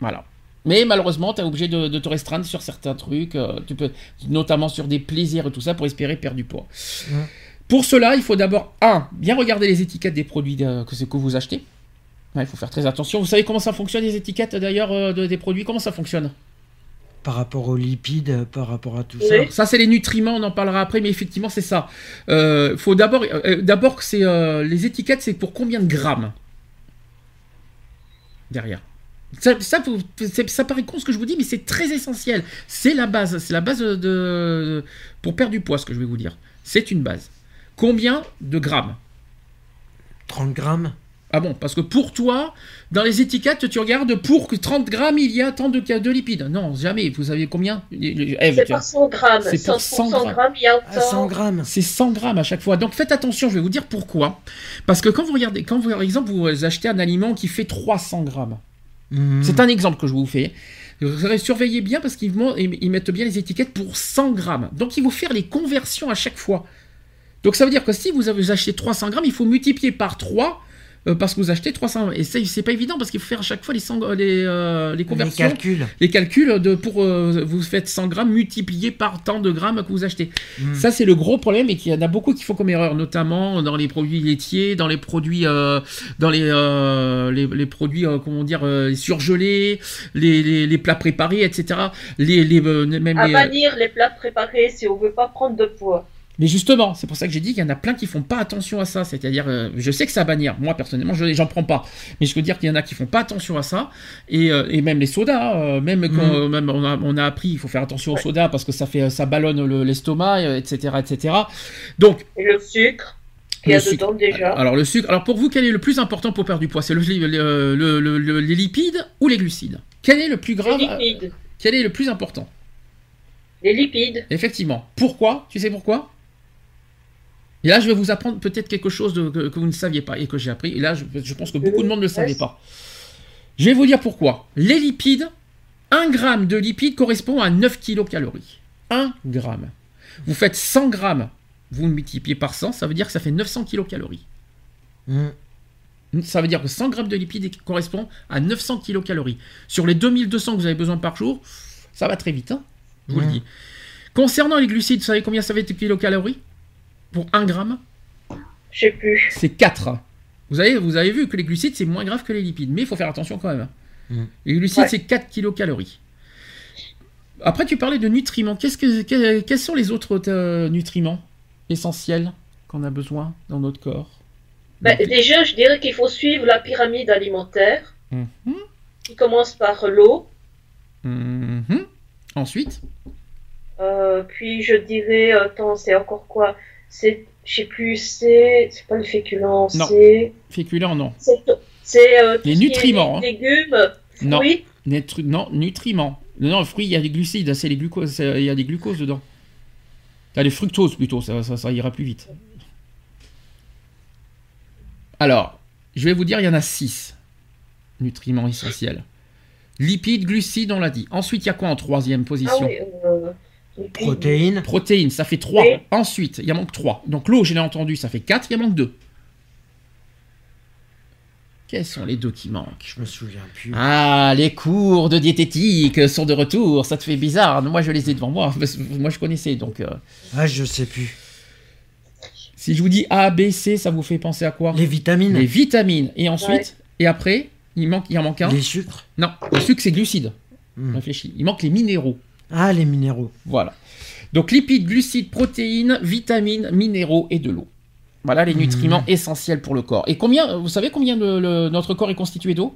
Voilà. Mais malheureusement, tu es obligé de, de te restreindre sur certains trucs, euh, tu peux, notamment sur des plaisirs et tout ça, pour espérer perdre du poids. Ouais. Pour cela, il faut d'abord, un, bien regarder les étiquettes des produits que vous achetez. Ouais, il faut faire très attention. Vous savez comment ça fonctionne, les étiquettes d'ailleurs euh, de- des produits? Comment ça fonctionne? Par rapport aux lipides, par rapport à tout Oui. ça. Ça, c'est les nutriments, on en parlera après, mais effectivement, c'est ça. Euh, faut d'abord, euh, euh, d'abord que c'est euh, les étiquettes, c'est pour combien de grammes? Derrière. Ça, paraît con ce que je vous dis, mais c'est très essentiel. C'est la base, c'est la base de, de- pour perdre du poids, ce que je vais vous dire. C'est une base. Combien de grammes? 30 grammes Ah bon, parce que pour toi, dans les étiquettes, tu regardes pour que 30 grammes, il y a tant de, de lipides. Non, jamais. Vous savez combien? C'est par 100 grammes. C'est pour 100 100 grammes, il y a à 100 autant. grammes. C'est 100 grammes à chaque fois. Donc faites attention, je vais vous dire pourquoi. Parce que quand vous regardez, quand vous, par exemple vous achetez un aliment qui fait 300 grammes, Mm. c'est un exemple que je vous fais. Vous surveillez bien parce qu'ils ils mettent bien les étiquettes pour 100 grammes. Donc il faut faire les conversions à chaque fois. Donc ça veut dire que si vous avez acheté 300 grammes, il faut multiplier par 3 euh, parce que vous achetez 300 Et c'est c'est pas évident parce qu'il faut faire à chaque fois les, 100 les, euh, les Les conversions calculs. les calculs de pour euh, vous faites 100 grammes multipliés par tant de grammes que vous achetez. Mm. Ça c'est le gros problème et qu'il y en a beaucoup qui font comme erreur, notamment dans les produits laitiers, dans les produits euh, dans les, euh, les, les produits euh, comment dire euh, surgelés, les, les, les plats préparés, etc. Les, les euh, même À euh, bannir les plats préparés si on veut pas prendre de poids. Mais justement, c'est pour ça que j'ai dit qu'il y en a plein qui font pas attention à ça. C'est-à-dire, euh, je sais que à bannir. Moi, personnellement, je j'en prends pas. Mais je veux dire qu'il y en a qui font pas attention à ça. Et, euh, et même les sodas, euh, même quand même on, a, on a appris, il faut faire attention aux Ouais. sodas parce que ça fait, ça ballonne le- l'estomac, etc., etc. Donc, Et le sucre? Qu'il y a dedans déjà? alors le sucre. Alors pour vous, quel est le plus important pour perdre du poids? C'est le, le- le- le- le- les lipides ou les glucides? Quel est le plus grave les lipides. Quel est le plus important? Les lipides. Effectivement. Pourquoi? Tu sais pourquoi? Et là, je vais vous apprendre peut-être quelque chose de- que, que vous ne saviez pas et que j'ai appris. Et là, je, je pense que beaucoup de monde ne le savait pas. Je vais vous dire pourquoi. Les lipides, 1 gramme de lipides correspond à 9 kilocalories. 1 gramme. Vous faites 100 grammes, vous le multipliez par 100, ça veut dire que ça fait 900 kilocalories. Ça veut dire que 100 grammes de lipides correspond à 900 kilocalories. Sur les 2200 que vous avez besoin par jour, ça va très vite, hein, je vous le Mhm. dis. Concernant les glucides, vous savez combien ça fait de kilocalories? Pour 1 gramme Je sais plus. C'est 4. Vous avez, vous avez vu que les glucides, c'est moins grave que les lipides, mais il faut faire attention quand même. Mhm. Les glucides, Ouais. c'est 4 kilocalories. Après, tu parlais de nutriments. Qu'est-ce que, que- quels sont les autres euh, nutriments essentiels qu'on a besoin dans notre corps? Ben, déjà, je dirais qu'il faut suivre la pyramide alimentaire Mhm. qui commence par l'eau. Mhm. Ensuite? Euh, puis je dirais, attends, c'est encore quoi? C'est, je sais plus, c'est, c'est pas le féculent, Non. c'est, Féculents, non. c'est, c'est euh, Les nutriments, hein. légumes, Non. fruits. Nutri- non, nutriments. Non, non, fruits, il y a des glucides, c'est les glucoses, c'est- il y a des glucoses dedans. Il y a des fructoses plutôt, ça, ça, ça ira plus vite. Alors, je vais vous dire, il y en a 6 nutriments essentiels. Lipides, glucides, on l'a dit. Ensuite, il y a quoi en troisième Ah position oui, euh, Protéines. Protéines, ça fait 3. Oui. Ensuite, il y en manque 3. Donc l'eau, je l'ai entendu, ça fait 4, il y en manque 2. Quels sont les deux qui manquent? Je me souviens plus. Ah, les cours de diététique sont de retour. Ça te fait bizarre. Moi, je les ai devant moi. parce que Moi, je connaissais. Donc, euh, Ah, je sais plus. si je vous dis A, B, C, ça vous fait penser à quoi? Les vitamines. Les vitamines. Et ensuite, et après, il, manque, il en manque un? Les sucres. Non, le sucre, c'est glucides. Hmm. Réfléchis. Il manque les minéraux. Ah, les minéraux. Voilà. Donc, lipides, glucides, protéines, vitamines, minéraux et de l'eau. Voilà les nutriments essentiels pour le corps. Et combien, vous savez combien le- notre corps est constitué d'eau?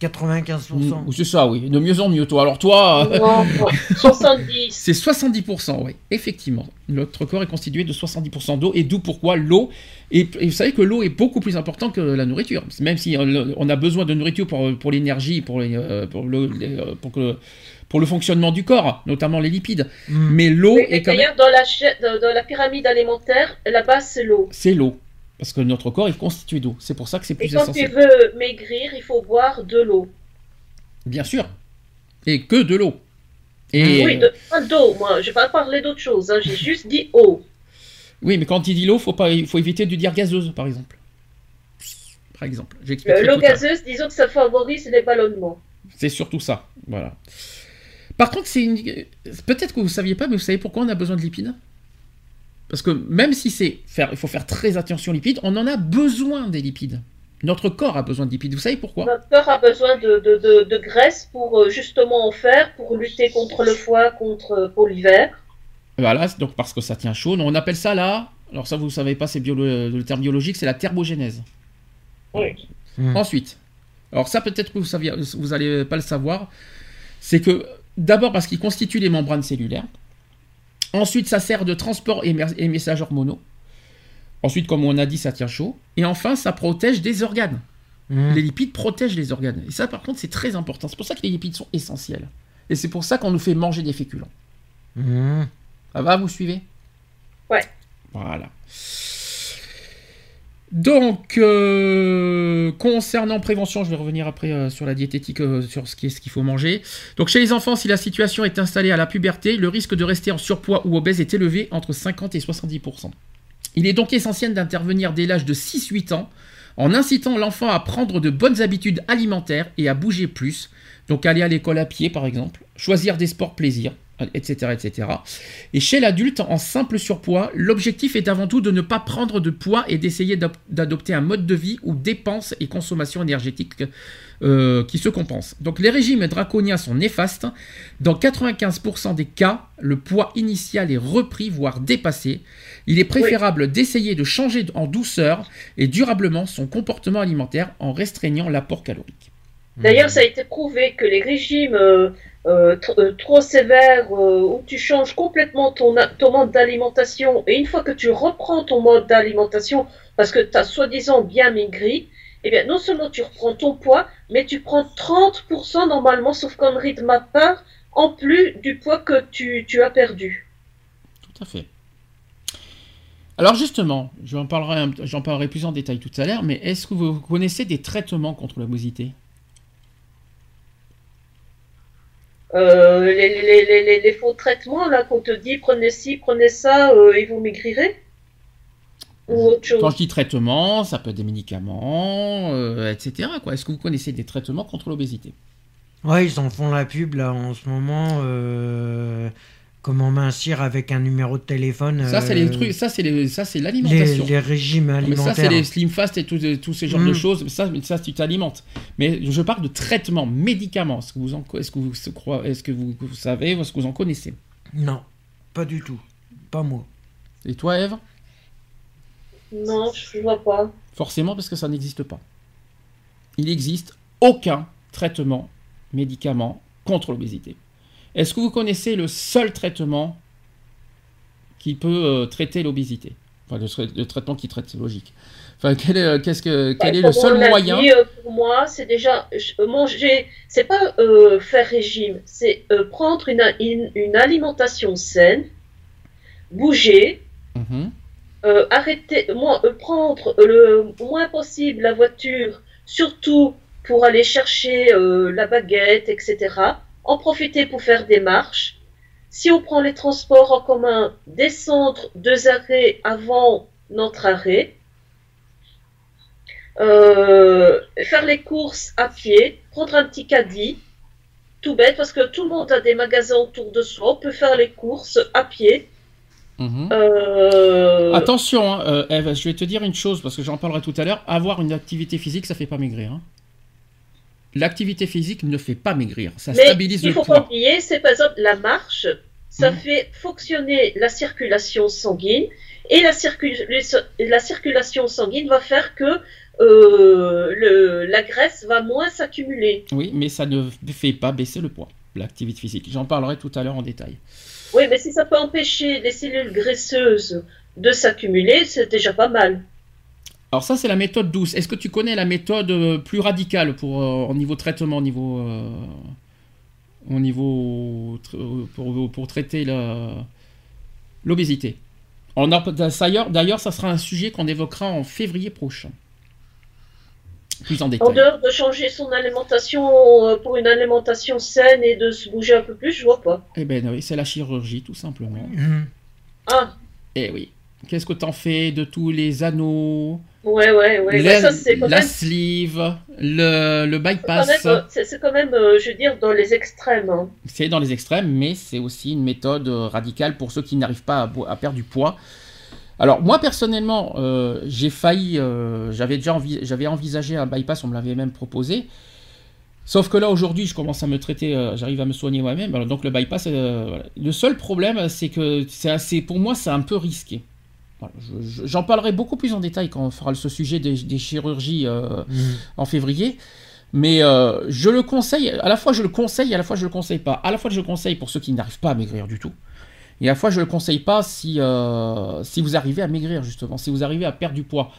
95%. Ou C'est ça, oui. De mieux en mieux, toi. Alors, toi. euh, Non, non, 70. C'est 70%, oui, effectivement. Notre corps est constitué de 70% d'eau, et d'où pourquoi l'eau. Et, et vous savez que l'eau est beaucoup plus importante que la nourriture. Même si on, a besoin de nourriture pour, pour l'énergie, pour, les, euh, pour, le, euh, pour, que- pour le fonctionnement du corps, notamment les lipides. Hmm. Mais l'eau est quand même. D'ailleurs, dans la, cha- dans la pyramide alimentaire, la base, c'est l'eau. C'est l'eau. Parce que notre corps est constitué d'eau. C'est pour ça que c'est Et plus quand essentiel. tu veux maigrir, il faut boire de l'eau. Bien sûr. Et que de l'eau. Et, Oui, de, pas d'eau. Moi, je vais pas parler d'autre chose. hein, J'ai juste dit eau. oui, mais quand il dit l'eau, faut pas, il faut éviter de dire gazeuse, par exemple. Par exemple. Le- J'expliquerai L'eau gazeuse, disons que ça favorise les ballonnements. C'est surtout ça. Voilà. Par contre, c'est une... peut-être que vous ne saviez pas, mais vous savez pourquoi on a besoin de lipides? Parce que même si c'est faire, il faut faire très attention aux lipides, on en a besoin des lipides. Notre corps a besoin de lipides. Vous savez pourquoi? Notre corps a besoin de, de, de, de graisse pour euh, justement en faire, pour lutter contre le foie, contre euh, pour l'hiver. Voilà, donc parce que ça tient chaud. On appelle ça là. Alors ça, vous ne savez pas, c'est le terme biologique, c'est la thermogénèse. Oui. Hmm. Ensuite, alors ça peut-être que vous saviez, vous allez pas le savoir, c'est que d'abord parce qu'il constitue les membranes cellulaires. Ensuite, ça sert de transport et, mer- et messages hormonaux. Ensuite, comme on a dit, ça tient chaud. Et enfin, ça protège des organes. Hmm. Les lipides protègent les organes. Et ça, par contre, c'est très important. C'est pour ça que les lipides sont essentiels. Et c'est pour ça qu'on nous fait manger des féculents. Hmm. Ça va, vous suivez? Ouais. Voilà. Donc, euh, concernant prévention, je vais revenir après euh, sur la diététique, euh, sur ce qu'il faut manger. Donc, chez les enfants, si la situation est installée à la puberté, le risque de rester en surpoids ou obèse est élevé entre 50 et 70%. Il est donc essentiel d'intervenir dès l'âge de 6-8 ans en incitant l'enfant à prendre de bonnes habitudes alimentaires et à bouger plus. Donc, aller à l'école à pied, par exemple, choisir des sports plaisir, etc., etc. Et chez l'adulte en simple surpoids, l'objectif est avant tout de ne pas prendre de poids et d'essayer d'adopter un mode de vie où dépenses et consommation énergétique euh, qui se compensent. Donc les régimes draconiens sont néfastes. Dans 95% des cas, le poids initial est repris, voire dépassé. Il est préférable d'essayer de changer en douceur et durablement son comportement alimentaire en restreignant l'apport calorique. D'ailleurs, ça a été prouvé que les régimes euh, euh, euh, trop sévères, où tu changes complètement ton, mode d'alimentation, et une fois que tu reprends ton mode d'alimentation, parce que tu as soi-disant bien maigri, eh bien, non seulement tu reprends ton poids, mais tu prends 30% normalement, sauf connerie de ma part, en plus du poids que tu, as perdu. Tout à fait. Alors justement, j'en parlerai, parlerai plus en détail tout à l'heure, mais est-ce que vous connaissez des traitements contre l'obésité? Euh, les, les, les, les, les faux traitements, là, qu'on te dit, prenez ci, prenez ça, euh, et vous maigrirez Ou autre chose Quand je dis traitement, ça peut être des médicaments, euh, etc. quoi. Est-ce que vous connaissez des traitements contre l'obésité? Ouais, ils en font la pub là en ce moment. Euh, Comment mincir avec un numéro de téléphone. Ça, c'est les euh, trucs, ça, c'est les- ça, c'est Les, l'alimentation. les régimes Mais ça, c'est alimentaires. les slim fast et tous, tous ces genres de Mm. choses. Ça, ça, tu t'alimentes. Mais je parle de traitement, médicaments. Est-ce que vous en, est-ce que vous, est-ce que vous, vous savez, ou est-ce que vous en connaissez? Non, pas du tout. Pas moi. Et toi, Eve Non, je vois pas. Forcément, parce que ça n'existe pas. Il n'existe aucun traitement, médicament contre l'obésité. Est-ce que vous connaissez le seul traitement qui peut euh, traiter l'obésité? Enfin, le, tra- le traitement qui traite, c'est logique. Enfin, quel est, euh, que, quel Bah, est le seul moyen? dit, euh, Pour moi, c'est déjà manger. C'est pas euh, faire régime, c'est prendre une, une, une alimentation saine, bouger, Mhm. euh, arrêter, moins, prendre le moins possible la voiture, surtout pour aller chercher la baguette, etc. En profiter pour faire des marches. Si on prend les transports en commun, descendre deux arrêts avant notre arrêt. Euh, faire les courses à pied, prendre un petit caddie, tout bête parce que tout le monde a des magasins autour de soi, on peut faire les courses à pied. Mhm. Euh, Attention, hein, euh, Eve, je vais te dire une chose parce que j'en parlerai tout à l'heure. Avoir une activité physique, ça fait pas maigrir. hein. L'activité physique ne fait pas maigrir, ça mais stabilise il le faut pas poids. oublier, c'est par exemple la marche, ça Mhm. fait fonctionner la circulation sanguine et la, circul- la circulation sanguine va faire que euh, le, la graisse va moins s'accumuler. Oui, mais ça ne fait pas baisser le poids. L'activité physique. J'en parlerai tout à l'heure en détail. Oui, mais si ça peut empêcher les cellules graisseuses de s'accumuler, c'est déjà pas mal. Alors ça, c'est la méthode douce. Est-ce que tu connais la méthode euh, plus radicale pour euh, au niveau traitement, au niveau, euh, au niveau pour, pour traiter la- l'obésité? D'ailleurs, d'ailleurs, ça sera un sujet qu'on évoquera en février prochain. Plus en En détail. dehors de changer son alimentation pour une alimentation saine et de se bouger un peu plus, je vois pas. Eh ben oui, c'est la chirurgie, tout simplement. Mhm. Ah, Eh oui. Qu'est-ce que t'en fais de tous les anneaux, ouais, ouais, ouais. la, ça, quand la même sleeve, le, le bypass euh, c'est- quand même, euh, je veux dire, dans les extrêmes. hein. C'est dans les extrêmes, mais c'est aussi une méthode euh, radicale pour ceux qui n'arrivent pas à, perdre du poids. Alors moi personnellement, euh, j'ai failli, euh, j'avais déjà envi- j'avais envisagé un bypass, on me l'avait même proposé. Sauf que là aujourd'hui, je commence à me traiter, euh, j'arrive à me soigner moi-même. Donc le bypass, voilà. le seul problème, c'est que c'est pour moi, c'est un peu risqué. Voilà, je- je- J'en parlerai beaucoup plus en détail quand on fera ce sujet des, des chirurgies euh, Mhm. en février. Mais euh, je le conseille, à la fois je le conseille, à la fois je le conseille pas. À la fois je le conseille pour ceux qui n'arrivent pas à maigrir du tout. Et à la fois je le conseille pas si, euh, si vous arrivez à maigrir justement, si vous arrivez à perdre du poids.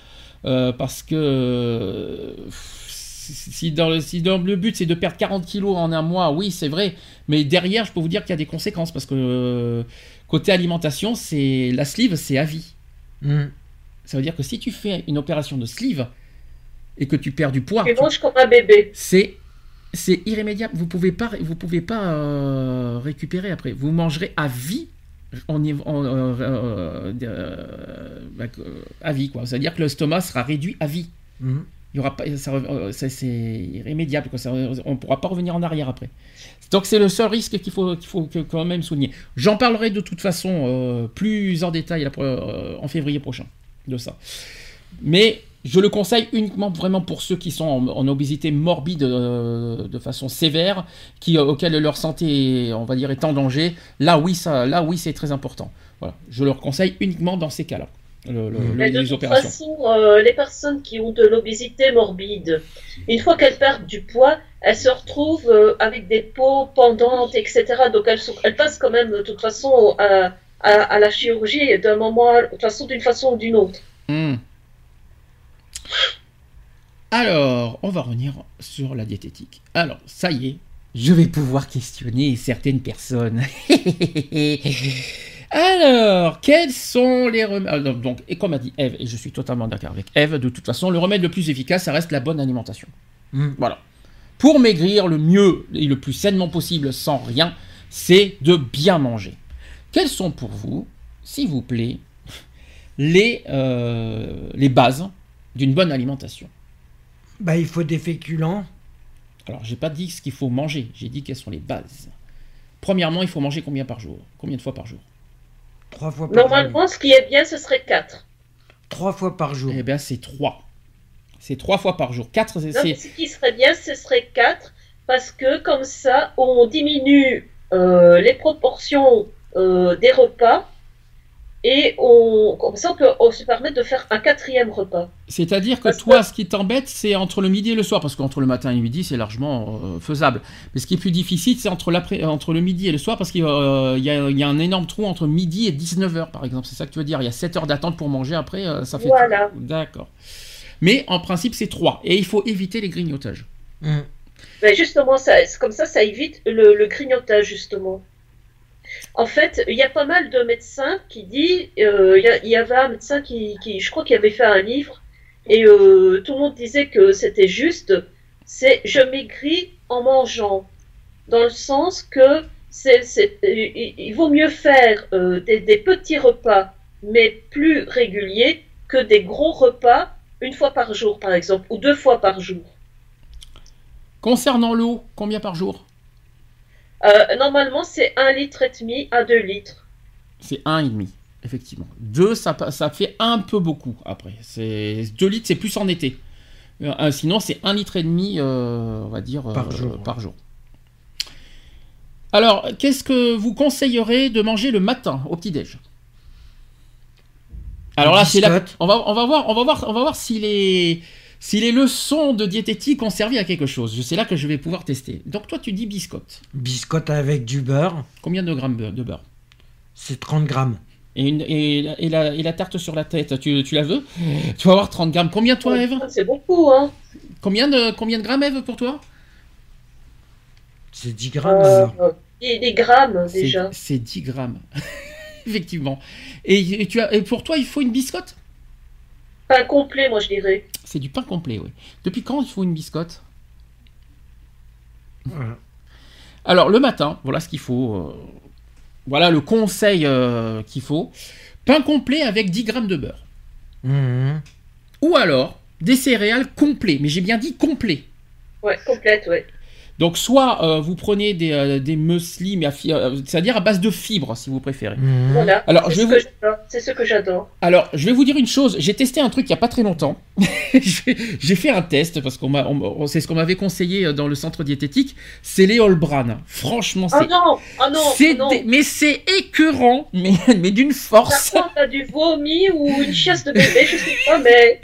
Parce que si, dans le, si dans le but c'est de perdre 40 kilos en un mois, oui c'est vrai. Mais derrière je peux vous dire qu'il y a des conséquences parce que côté alimentation, c'est la sleeve c'est à vie. Ça veut dire que si tu fais une opération de sleeve et que tu perds du poids, Tu comme un bébé. c'est c'est irrémédiable. Vous pouvez pas vous pouvez pas euh, récupérer après. Vous mangerez à vie en, y- en- euh, euh, euh, bah, euh, à vie quoi. C'est-à-dire que l'estomac sera réduit à vie. Mhm. Euh, c'est irrémédiable on pourra pas revenir en arrière après. Donc c'est le seul risque qu'il faut qu'il faut quand même souligner. J'en parlerai de toute façon euh, plus en détail euh, en février prochain de ça. Mais je le conseille uniquement vraiment pour ceux qui sont en, obésité morbide de façon sévère, qui, auxquels leur santé, on va dire, est en danger. Là, oui, ça, là, oui, c'est très important. Je leur conseille uniquement dans ces cas-là, le- le- Mm. le- Mais de les toute opérations. façon, euh, les personnes qui ont de l'obésité morbide, une fois qu'elles perdent du poids, elles se retrouvent euh, avec des peaux pendantes, etc. Donc elles, sont- elles passent quand même de toute façon à, à, à la chirurgie d'un moment, à- de toute façon, d'une façon ou d'une autre. Hmm. Alors, on va revenir sur la diététique. Alors, ça y est, je vais pouvoir questionner certaines personnes. Alors, quels sont les remèdes? Donc, et comme a dit Eve, et je suis totalement d'accord avec Eve, de toute façon, le remède le plus efficace, ça reste la bonne alimentation. Mhm. Voilà. Pour maigrir le mieux et le plus sainement possible, sans rien, c'est de bien manger. Quelles sont pour vous, s'il vous plaît, les, euh, les bases d'une bonne alimentation? Bah, il faut des féculents. Alors, j'ai pas dit ce qu'il faut manger, j'ai dit quelles sont les bases. Premièrement, il faut manger combien par jour? Combien de fois par jour? Trois fois par jour. Normalement, ce qui est bien, ce serait 4. Trois fois par jour. Eh bien, c'est trois. C'est trois fois par jour. Quatre, c'est... Ce qui serait bien, ce serait 4, parce que comme ça, on diminue euh, les proportions euh, des repas, et on, comme ça, on peut on se permet de faire un quatrième repas. C'est-à-dire que Parce toi, que- ce qui t'embête, c'est entre le midi et le soir, parce qu'entre le matin et le midi, c'est largement euh, faisable. Mais ce qui est plus difficile, c'est entre, l'après- entre le midi et le soir, parce qu'il euh, y, a, il y a un énorme trou entre midi et 19h, par exemple. C'est ça que tu veux dire Il y a 7 heures d'attente pour manger, après, euh, ça fait... Voilà. D'accord. Mais en principe, c'est 3. Et il faut éviter les grignotages. Mais justement, ça, comme ça, ça évite le, le grignotage, justement. En fait, il y a pas mal de médecins qui disent, euh, il y avait un médecin qui, je crois, qui avait fait un livre, et euh, tout le monde disait que c'était juste, c'est je maigris en mangeant, dans le sens que c'est- il, vaut mieux faire euh, des, petits repas, mais plus réguliers, que des gros repas une fois par jour, par exemple, ou deux fois par jour. Concernant l'eau, combien par jour? Euh, normalement, c'est un litre et demi à 2 litres. C'est 1,5, effectivement. 2, ça, fait un peu beaucoup après. C'est 2 litres, c'est plus en été. Euh, un- sinon, c'est 1 litre et demi, euh, on va dire, Par euh, jour. par jour. Alors, qu'est-ce que vous conseillerez de manger le matin au petit-déj? Alors là, c'est là, on va, on va voir, on va voir, on va voir si les, si les leçons de diététique ont servi à quelque chose. C'est là que je vais pouvoir tester. Donc toi, tu dis biscotte. Biscotte avec du beurre, Combien de grammes de beurre? C'est 30 grammes. Et, une- et, la- et la, et la tarte sur la tête, tu, tu la veux? Tu vas avoir 30 grammes. Combien toi, Eve? C'est beaucoup, hein. combien de, combien de grammes, Eve, pour toi? C'est 10 grammes Euh, alors. et des grammes, C'est- déjà. C'est 10 grammes. Effectivement. Et, et tu as, et pour toi, il faut une biscotte? Pas complet, moi, je dirais. C'est du pain complet, oui. Depuis quand il faut une biscotte Voilà. Alors, le matin, voilà ce qu'il faut. euh, voilà le conseil euh, qu'il faut. Pain complet avec 10 grammes de beurre. Mhm. Ou alors, des céréales complets. Mais j'ai bien dit complet. Ouais, complète, ouais. Donc soit euh, vous prenez des, euh, des muesli, mais à fi- euh, c'est-à-dire à base de fibres, si vous préférez. Mhm. Voilà. Alors, C'est je ce vais que j'adore. C'est ce que j'adore. Alors, je vais vous dire une chose. J'ai testé un truc il y a pas très longtemps. J'ai j'ai fait un test parce qu'on m'a, c'est ce qu'on m'avait conseillé euh, dans le centre diététique. C'est les Holbran. Franchement, Oh c'est, non Oh non c'est oh non. mais c'est écœurant, mais, mais d'une force. Par contre, t'as du vomi ou une chiasse de bébé, je sais pas, mais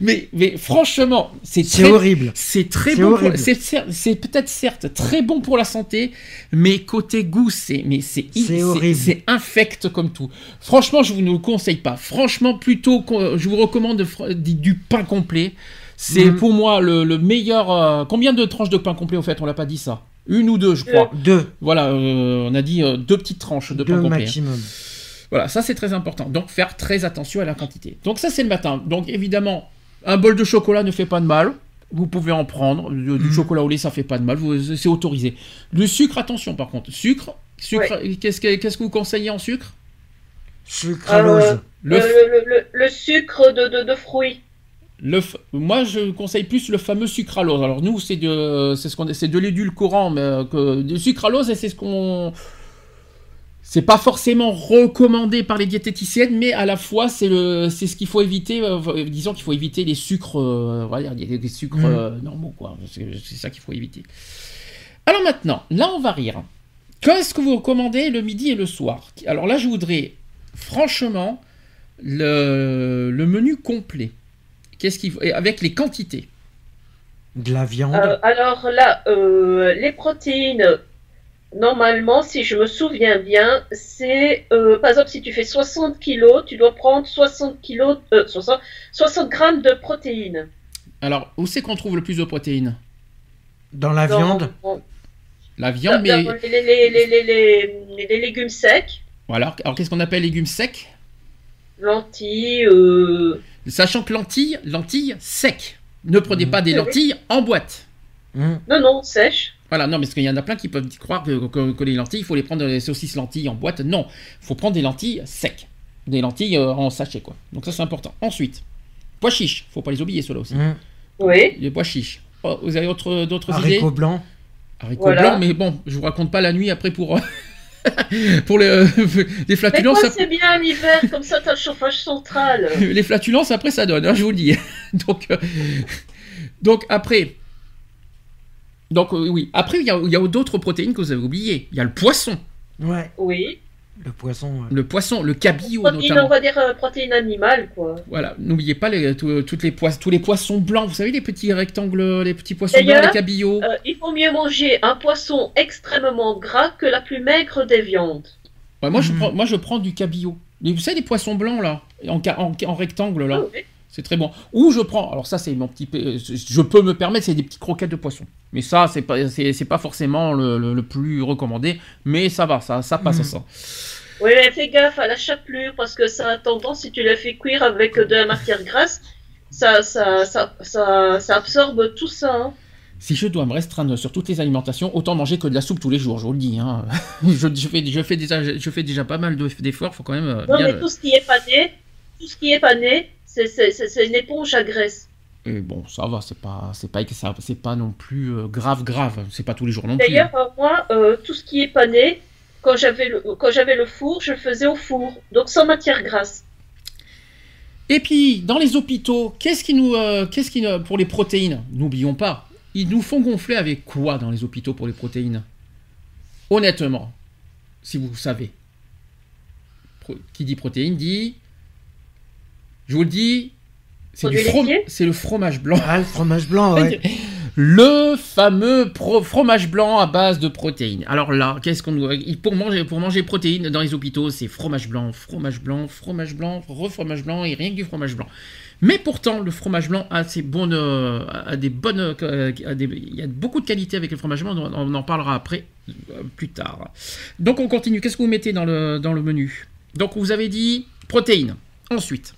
Mais, mais franchement, c'est horrible. c'est très bon. C'est, peut-être certes très bon pour la santé, mais côté goût, c'est, mais c'est, C'est infect comme tout. Franchement, je vous ne le conseille pas. Franchement, plutôt, je vous recommande du, du pain complet. C'est Mhm. pour moi le, le meilleur. euh, combien de tranches de pain complet au fait On l'a pas dit ça? Une ou deux, je crois. Deux. Voilà, euh, on a dit euh, deux petites tranches de pain Deux complet. hein. Voilà, ça c'est très important. Donc faire très attention à la quantité. Donc ça c'est le matin. Donc évidemment, un bol de chocolat ne fait pas de mal. Vous pouvez en prendre. Du, du Mhm. chocolat au lait, ça fait pas de mal. Vous- C'est autorisé. Le sucre, attention par contre. Sucre, sucre. Qu'est-ce que qu'est-ce que vous conseillez en sucre? Sucralose. Euh, le, le, f- le, le- le sucre de, de, de fruits. le f- Moi, je conseille plus le fameux sucralose. Alors nous, c'est de, c'est ce qu'on, c'est de l'édulcorant, mais euh, que du sucralose, et c'est ce qu'on. C'est pas forcément recommandé par les diététiciennes, mais à la fois c'est le, c'est ce qu'il faut éviter. euh, disons qu'il faut éviter les sucres, euh, des sucres Mm. euh, normaux, quoi. C'est, ça qu'il faut éviter. Alors maintenant, là on va rire. Qu'est-ce que vous recommandez le midi et le soir? Alors là, je voudrais franchement le, le menu complet. Qu'est-ce qu'il avec les quantités? De la viande. Euh, alors là, euh, les protéines, normalement, si je me souviens bien, c'est, euh, par exemple, si tu fais 60 kilos, tu dois prendre 60 kilos, euh, 60, 60 grammes de protéines. Alors, où c'est qu'on trouve le plus de protéines? Dans la Dans- viande. dans- La viande, mais dans les, les, les, les, les, les- les légumes secs, voilà. Alors, qu'est-ce qu'on appelle légumes secs? Lentilles, euh, Sachant que lentilles, lentilles secs. Ne prenez Mhm. pas des Oui. lentilles en boîte. Mhm. non, non, sèches. Voilà, non, parce qu'il y en a plein qui peuvent croire que, que- que les lentilles, il faut les prendre les saucisses lentilles en boîte. Non, il faut prendre des lentilles secs. Des lentilles euh, en sachet, quoi. Donc ça, c'est important. Ensuite, pois chiches. faut pas les oublier, ceux-là aussi. Mhm. Oui. Les pois chiches. Oh, vous avez autre- d'autres idées? Haricots blancs. Haricots Voilà. blancs, mais bon, je vous raconte pas la nuit après pour... pour les, les Mais flatulences, ça- c'est bien l'hiver, comme ça, t'as le chauffage central. les flatulences après ça donne, hein, je vous le dis. donc, euh, donc après, donc euh, oui, après il y a, il y a d'autres protéines que vous avez oubliées. Il y a le poisson, Ouais. Oui. Le poisson. ouais. le poisson, le cabillaud Protéines, on notamment. va dire euh, protéines animales, quoi. Voilà, n'oubliez pas les, tout- toutes les poissons, tous les poissons blancs. Vous savez les petits rectangles, les petits poissons blancs, les cabillots. Euh, il faut mieux manger un poisson extrêmement gras que la plus maigre des viandes. Ouais, moi je Mhm. prends, moi je prends du cabillaud. Mais vous savez les poissons blancs là, en, ca- en, en rectangle là. Ah oui. C'est très bon. Ou je prends, alors ça c'est mon petit, p- je peux me permettre, c'est des petites croquettes de poisson. Mais ça c'est pas, c'est, pas forcément le, le- le plus recommandé, mais ça va, ça, ça passe Mhm. ça. Oui, mais fais gaffe à la chapelure parce que ça a tendance, si tu la fais cuire avec de la matière grasse, ça, ça, ça, ça, ça absorbe tout ça. hein. Si je dois me restreindre sur toutes les alimentations, autant manger que de la soupe tous les jours, je vous le dis. hein. je, je fais, je, fais déjà, je fais déjà pas mal de- d'efforts, faut quand même euh, Non, bien mais le- tout ce qui est pané, tout ce qui est pané, c'est- une éponge à graisse. Et bon, ça va, c'est pas, c'est pas, c'est pas non plus euh, grave, grave. C'est pas tous les jours non plus. D'ailleurs, euh, moi, euh, tout ce qui est pané, quand j'avais le, quand j'avais le four, je le faisais au four, donc sans matière grasse. Et puis, dans les hôpitaux, qu'est-ce qui nous, euh, qu'est-ce qui, pour les protéines, n'oublions pas, ils nous font gonfler avec quoi dans les hôpitaux pour les protéines? Honnêtement, si vous savez. Qui dit protéines dit, je vous le dis, c'est du from- c'est le fromage blanc. Ah, le fromage blanc, ouais. Le fameux pro- fromage blanc à base de protéines. Alors là, qu'est-ce qu'on nous- il- pour manger pour manger protéines dans les hôpitaux, c'est fromage blanc, fromage blanc, fromage blanc, refromage blanc et rien que du fromage blanc. Mais pourtant, le fromage blanc a ses bonnes, euh, a des bonnes, euh, a des- il y a beaucoup de qualités avec le fromage blanc. On, on en parlera après, euh, plus tard. Donc on continue. Qu'est-ce que vous mettez dans le dans le menu? Donc vous avez dit protéines. Ensuite,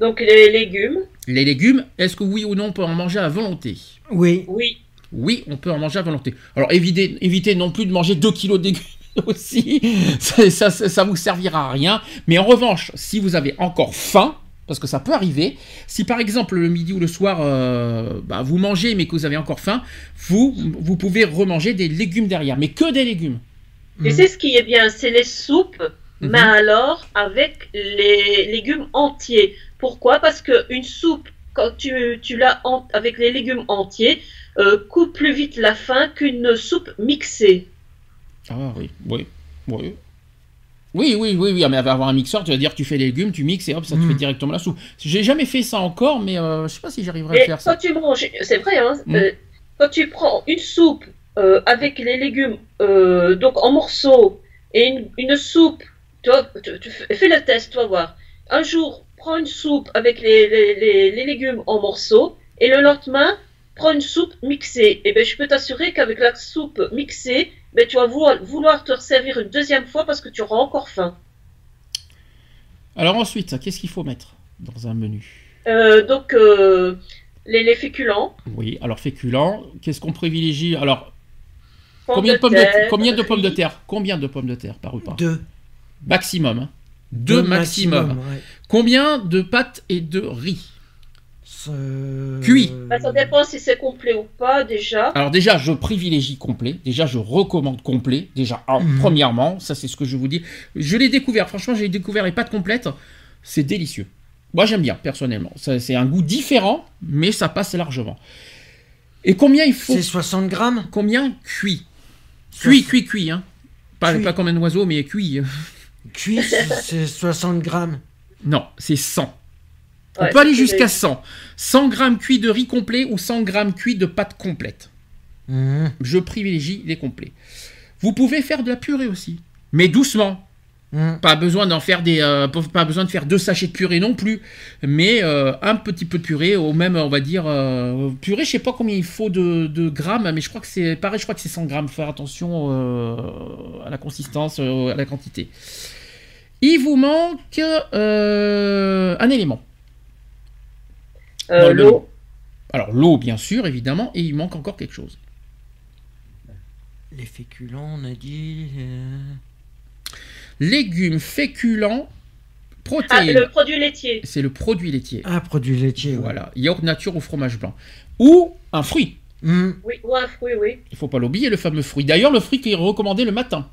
Donc les légumes, les légumes. Est-ce que oui ou non on peut en manger à volonté? Oui. oui. Oui, on peut en manger à volonté. Alors évitez, évitez non plus de manger 2 kilos de légumes aussi, ça, ça, ça, ça vous servira à rien. Mais en revanche, si vous avez encore faim, parce que ça peut arriver, si par exemple le midi ou le soir, euh, bah, vous mangez mais que vous avez encore faim, vous, vous pouvez remanger des légumes derrière, mais que des légumes. Et c'est ce qui est bien, c'est les soupes, Mhm. mais alors avec les légumes entiers. Pourquoi? Parce que une soupe, quand tu, tu l'as en- avec les légumes entiers, euh, coupe plus vite la faim qu'une soupe mixée. Ah oui, oui, oui. Oui, oui, oui, oui, mais avoir un mixeur, tu vas dire tu fais les légumes, tu mixes et hop, ça te fait directement la soupe. J'ai jamais fait ça encore, mais euh, je sais pas si j'arriverai à faire ça. quand tu manges, c'est vrai, hein, Mm. euh, quand tu prends une soupe euh, avec les légumes euh, donc en morceaux et une, une soupe, tu, vois, tu- tu fais fais le test, tu vas voir. Un jour, prends une soupe avec les, les, les- les légumes en morceaux et le lendemain, prends une soupe mixée. Et ben, je peux t'assurer qu'avec la soupe mixée, ben, tu vas vouloir, vouloir te resservir une deuxième fois parce que tu auras encore faim. Alors ensuite, qu'est-ce qu'il faut mettre dans un menu? Euh, donc, euh, les, les féculents. Oui, alors féculents, qu'est-ce qu'on privilégie? Alors, pommes combien de, pommes de terre, combien de pommes de terre? Combien de pommes de terre par repas? Deux. Maximum. hein. Deux maximum. ouais. Combien de pâtes et de riz Cuit. Bah, ça dépend si c'est complet ou pas déjà. Alors déjà, je privilégie complet. Déjà, je recommande complet. Déjà, en- Mhm. premièrement, ça c'est ce que je vous dis. Je l'ai découvert. Franchement, j'ai découvert les pâtes complètes. C'est délicieux. Moi, j'aime bien personnellement. Ça, C'est un goût différent, mais ça passe largement. Et combien il faut C'est 60 grammes Combien cuit Cuit, cuit, cuit. Hein. Pas, Cuit. pas comme un oiseau, mais cuit. Cuit, c'est- c'est 60 grammes. Non, c'est 100. On Ouais, peut aller jusqu'à 100. 100 grammes cuit de riz complet ou 100 grammes cuit de pâtes complètes. Mhm. Je privilégie les complets. Vous pouvez faire de la purée aussi, mais doucement. Mhm. Pas besoin d'en faire des, euh, pas besoin de faire deux sachets de purée non plus, mais euh, un petit peu de purée, ou même on va dire euh, purée. Je sais pas combien il faut de, de grammes, mais je crois que c'est pareil. Je crois que c'est 100 grammes. Faire attention euh, à la consistance, euh, à la quantité. Il vous manque euh, un élément. Euh, l'eau. Alors l'eau, bien sûr, évidemment, et il manque encore quelque chose. Les féculents, on a dit. euh, Légumes, féculents, Ah, protéines. le produit laitier. C'est le produit laitier. Ah, produit laitier. ouais. Voilà, yaourt nature ou fromage blanc. Ou un fruit. Mhm. Oui, ou un fruit, oui. Il faut pas l'oublier, le fameux fruit. D'ailleurs, le fruit qui est recommandé le matin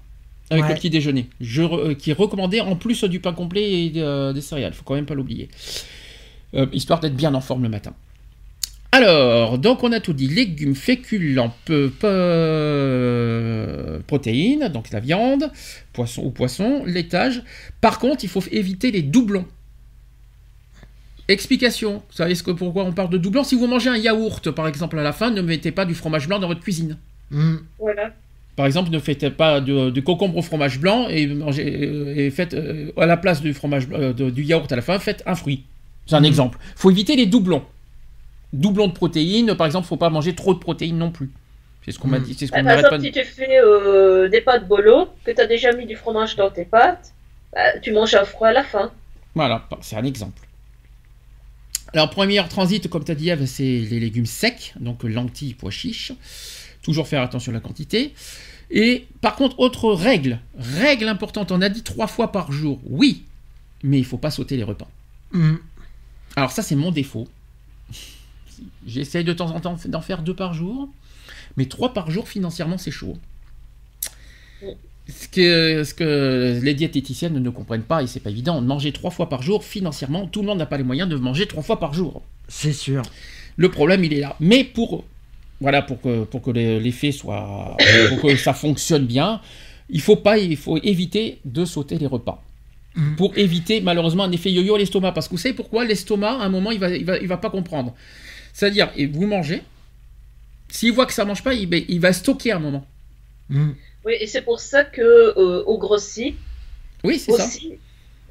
avec Ouais. le petit déjeuner. Je, euh, qui est recommandé en plus du pain complet et euh, des céréales. Il faut quand même pas l'oublier. Euh, histoire d'être bien en forme le matin. Alors, donc on a tout dit. Légumes, féculents, peu, peu- protéines, donc la viande, poisson ou poisson, laitage. Par contre, il faut éviter les doublons. Explication. Vous savez ce que, pourquoi on parle de doublons? Si vous mangez un yaourt, par exemple, à la fin, ne mettez pas du fromage blanc dans votre cuisine. Mhm. Voilà. Par exemple, ne faites pas de, de concombre au fromage blanc et, mangez, euh, et faites euh, à la place du fromage blanc- euh, de- du yaourt à la fin, faites un fruit. C'est un Mhm. exemple. faut éviter les doublons. Doublons de protéines, par exemple, faut pas manger trop de protéines non plus. C'est ce qu'on m'a Mhm. dit, c'est ce Bah, qu'on pas de si tu fais euh, des pâtes bolo, que tu as déjà mis du fromage dans tes pâtes, bah, tu manges un froid à la fin. Voilà, c'est un exemple. Alors, premier transit, comme tu as dit, Eve, c'est les légumes secs, donc lentilles, pois chiches. Toujours faire attention à la quantité. Et par contre, autre règle, règle importante, on a dit trois fois par jour, oui, mais il faut pas sauter les repas. Mm. Alors ça, c'est mon défaut. J'essaye de temps en temps d'en faire deux par jour, mais trois par jour, financièrement, c'est chaud. Ce que, ce que les diététiciennes ne comprennent pas, et c'est pas évident, manger trois fois par jour, financièrement, tout le monde n'a pas les moyens de manger trois fois par jour. C'est sûr. Le problème, il est là. Mais pour, voilà, pour que, pour que l'effet soit, pour que ça fonctionne bien, il faut pas, il faut éviter de sauter les repas. Mhm. Pour éviter malheureusement un effet yo-yo à l'estomac. Parce que vous savez pourquoi l'estomac, à un moment, il va, il va, il va pas comprendre. C'est-à-dire, et vous mangez, s'il voit que ça mange pas, il, ben, il va stocker à un moment. Mm. Oui, et c'est pour ça que euh, on grossit Oui, c'est ça. aussi.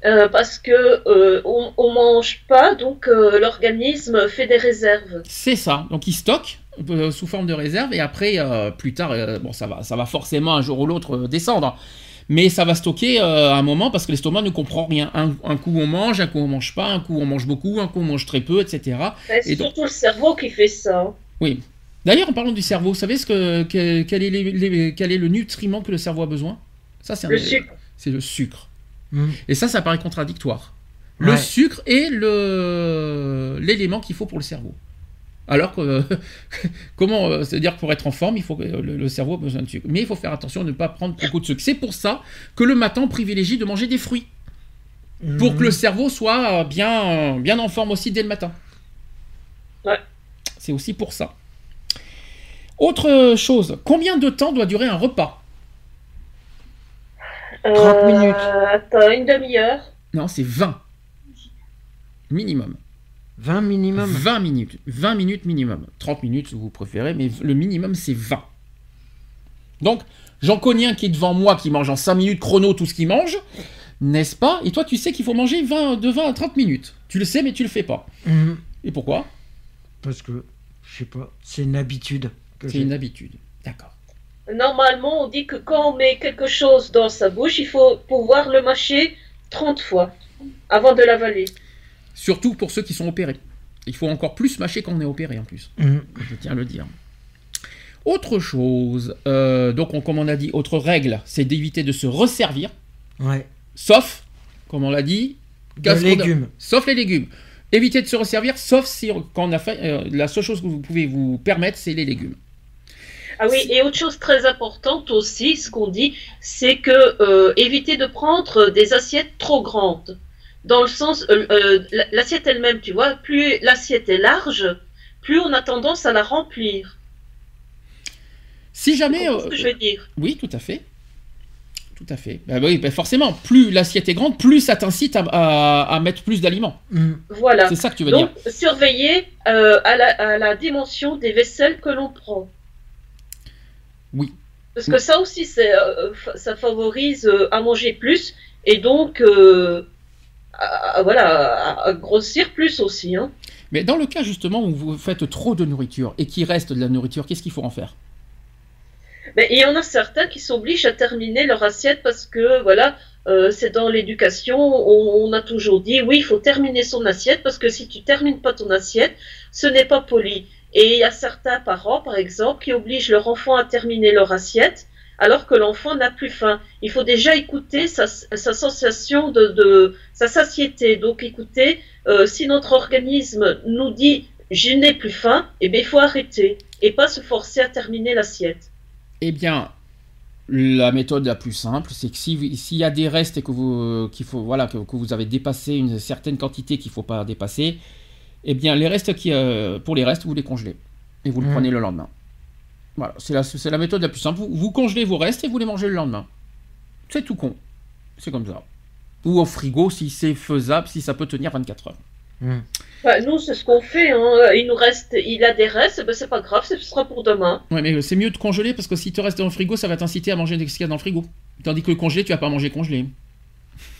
euh, parce que euh, on, on mange pas, donc euh, l'organisme fait des réserves. C'est ça. Donc il stocke euh, sous forme de réserve et après, euh, plus tard, euh, bon, ça va, ça va forcément un jour ou l'autre euh, descendre. Mais ça va stocker euh, à un moment parce que l'estomac ne comprend rien. Un, un coup on mange, un coup on mange pas, un coup on mange beaucoup, un coup on mange très peu, etc. Mais C'est Et donc- surtout le cerveau qui fait ça. Oui. D'ailleurs, en parlant du cerveau, vous savez ce que, que- quel, est les- les- quel est le nutriment que le cerveau a besoin? Ça, c'est un- Le sucre. C'est le sucre. Mm. Et ça, ça paraît contradictoire. Le Ouais. sucre est le l'élément qu'il faut pour le cerveau. Alors que comment euh, c'est-à-dire que pour être en forme, il faut que le, le cerveau a besoin de sucre. Mais il faut faire attention de ne pas prendre beaucoup de sucre. C'est pour ça que le matin on privilégie de manger des fruits pour que le cerveau soit bien bien en forme aussi dès le matin. Ouais. C'est aussi pour ça. Autre chose, combien de temps doit durer un repas? 30 minutes. Euh, Attends, une demi-heure. Non, c'est 20. Minimum. 20 minimum. 20 minutes. 20 minutes minimum. 30 minutes si vous préférez, mais le minimum c'est 20. Donc, j'en connais un qui est devant moi qui mange en 5 minutes chrono tout ce qu'il mange, n'est-ce pas? Et toi, tu sais qu'il faut manger 20, de 20 à 30 minutes. Tu le sais, mais tu le fais pas. Mm. Et pourquoi? Parce que, je sais pas, c'est une habitude. que C'est une habitude. D'accord. Normalement, on dit que quand on met quelque chose dans sa bouche, il faut pouvoir le mâcher 30 fois avant de l'avaler. Surtout pour ceux qui sont opérés. Il faut encore plus mâcher quand on est opéré en plus. Mm. Je tiens à le dire. Autre chose, euh, donc on- comme on a dit, autre règle, c'est d'éviter de se resservir, Ouais. sauf, comme on l'a dit, De a- légumes. sauf les légumes. Évitez de se resservir, sauf si quand on a fait, euh, la seule chose que vous pouvez vous permettre, c'est les légumes. Ah oui, et autre chose très importante aussi, ce qu'on dit, c'est que euh, éviter de prendre des assiettes trop grandes. Dans le sens, euh, euh, l'assiette elle-même, tu vois, plus l'assiette est large, plus on a tendance à la remplir. Si jamais, comprends ce euh, que je veux dire? oui, tout à fait, tout à fait. Bah oui, bah forcément, plus l'assiette est grande, plus ça t'incite à, à- à mettre plus d'aliments. Mm. Voilà. C'est ça que tu veux Donc, dire. surveiller euh, à, la, à la dimension des vaisselles que l'on prend. Oui. Parce que ça aussi, euh, ça favorise euh, à manger plus et donc euh, à, à- voilà, à, à grossir plus aussi. Hein. Mais dans le cas justement où vous faites trop de nourriture et qu'il reste de la nourriture, qu'est-ce qu'il faut en faire? Mais il y en a certains qui s'obligent à terminer leur assiette parce que voilà, euh, c'est dans l'éducation, on, on a toujours dit oui, il faut terminer son assiette parce que si tu termines pas ton assiette, ce n'est pas poli. Et il y a certains parents, par exemple, qui obligent leur enfant à terminer leur assiette alors que l'enfant n'a plus faim. Il faut déjà écouter sa, sa sensation de, de sa satiété. Donc écoutez, euh, si notre organisme nous dit je n'ai plus faim, eh bien il faut arrêter et pas se forcer à terminer l'assiette. Eh bien, la méthode la plus simple, c'est que si- s'il y a des restes et que vous, qu'il faut, voilà, que, que vous avez dépassé une certaine quantité qu'il ne faut pas dépasser, eh bien, les restes qui, euh, pour les restes, vous les congelez et vous le Mm. prenez le lendemain. Voilà, c'est la, c'est la méthode la plus simple. Vous, vous congelez vos restes et vous les mangez le lendemain. C'est tout con. C'est comme ça. Ou au frigo si c'est faisable, si ça peut tenir 24 heures. Mm. Bah, nous, c'est ce qu'on fait. Hein. Il nous reste, il a des restes, ben, c'est pas grave, ce sera pour demain. Ouais, mais c'est mieux de congeler parce que si tu restes dans le frigo, ça va t'inciter à manger ce qu'il y a dans le frigo. Tandis que le congelé, tu vas pas manger congelé.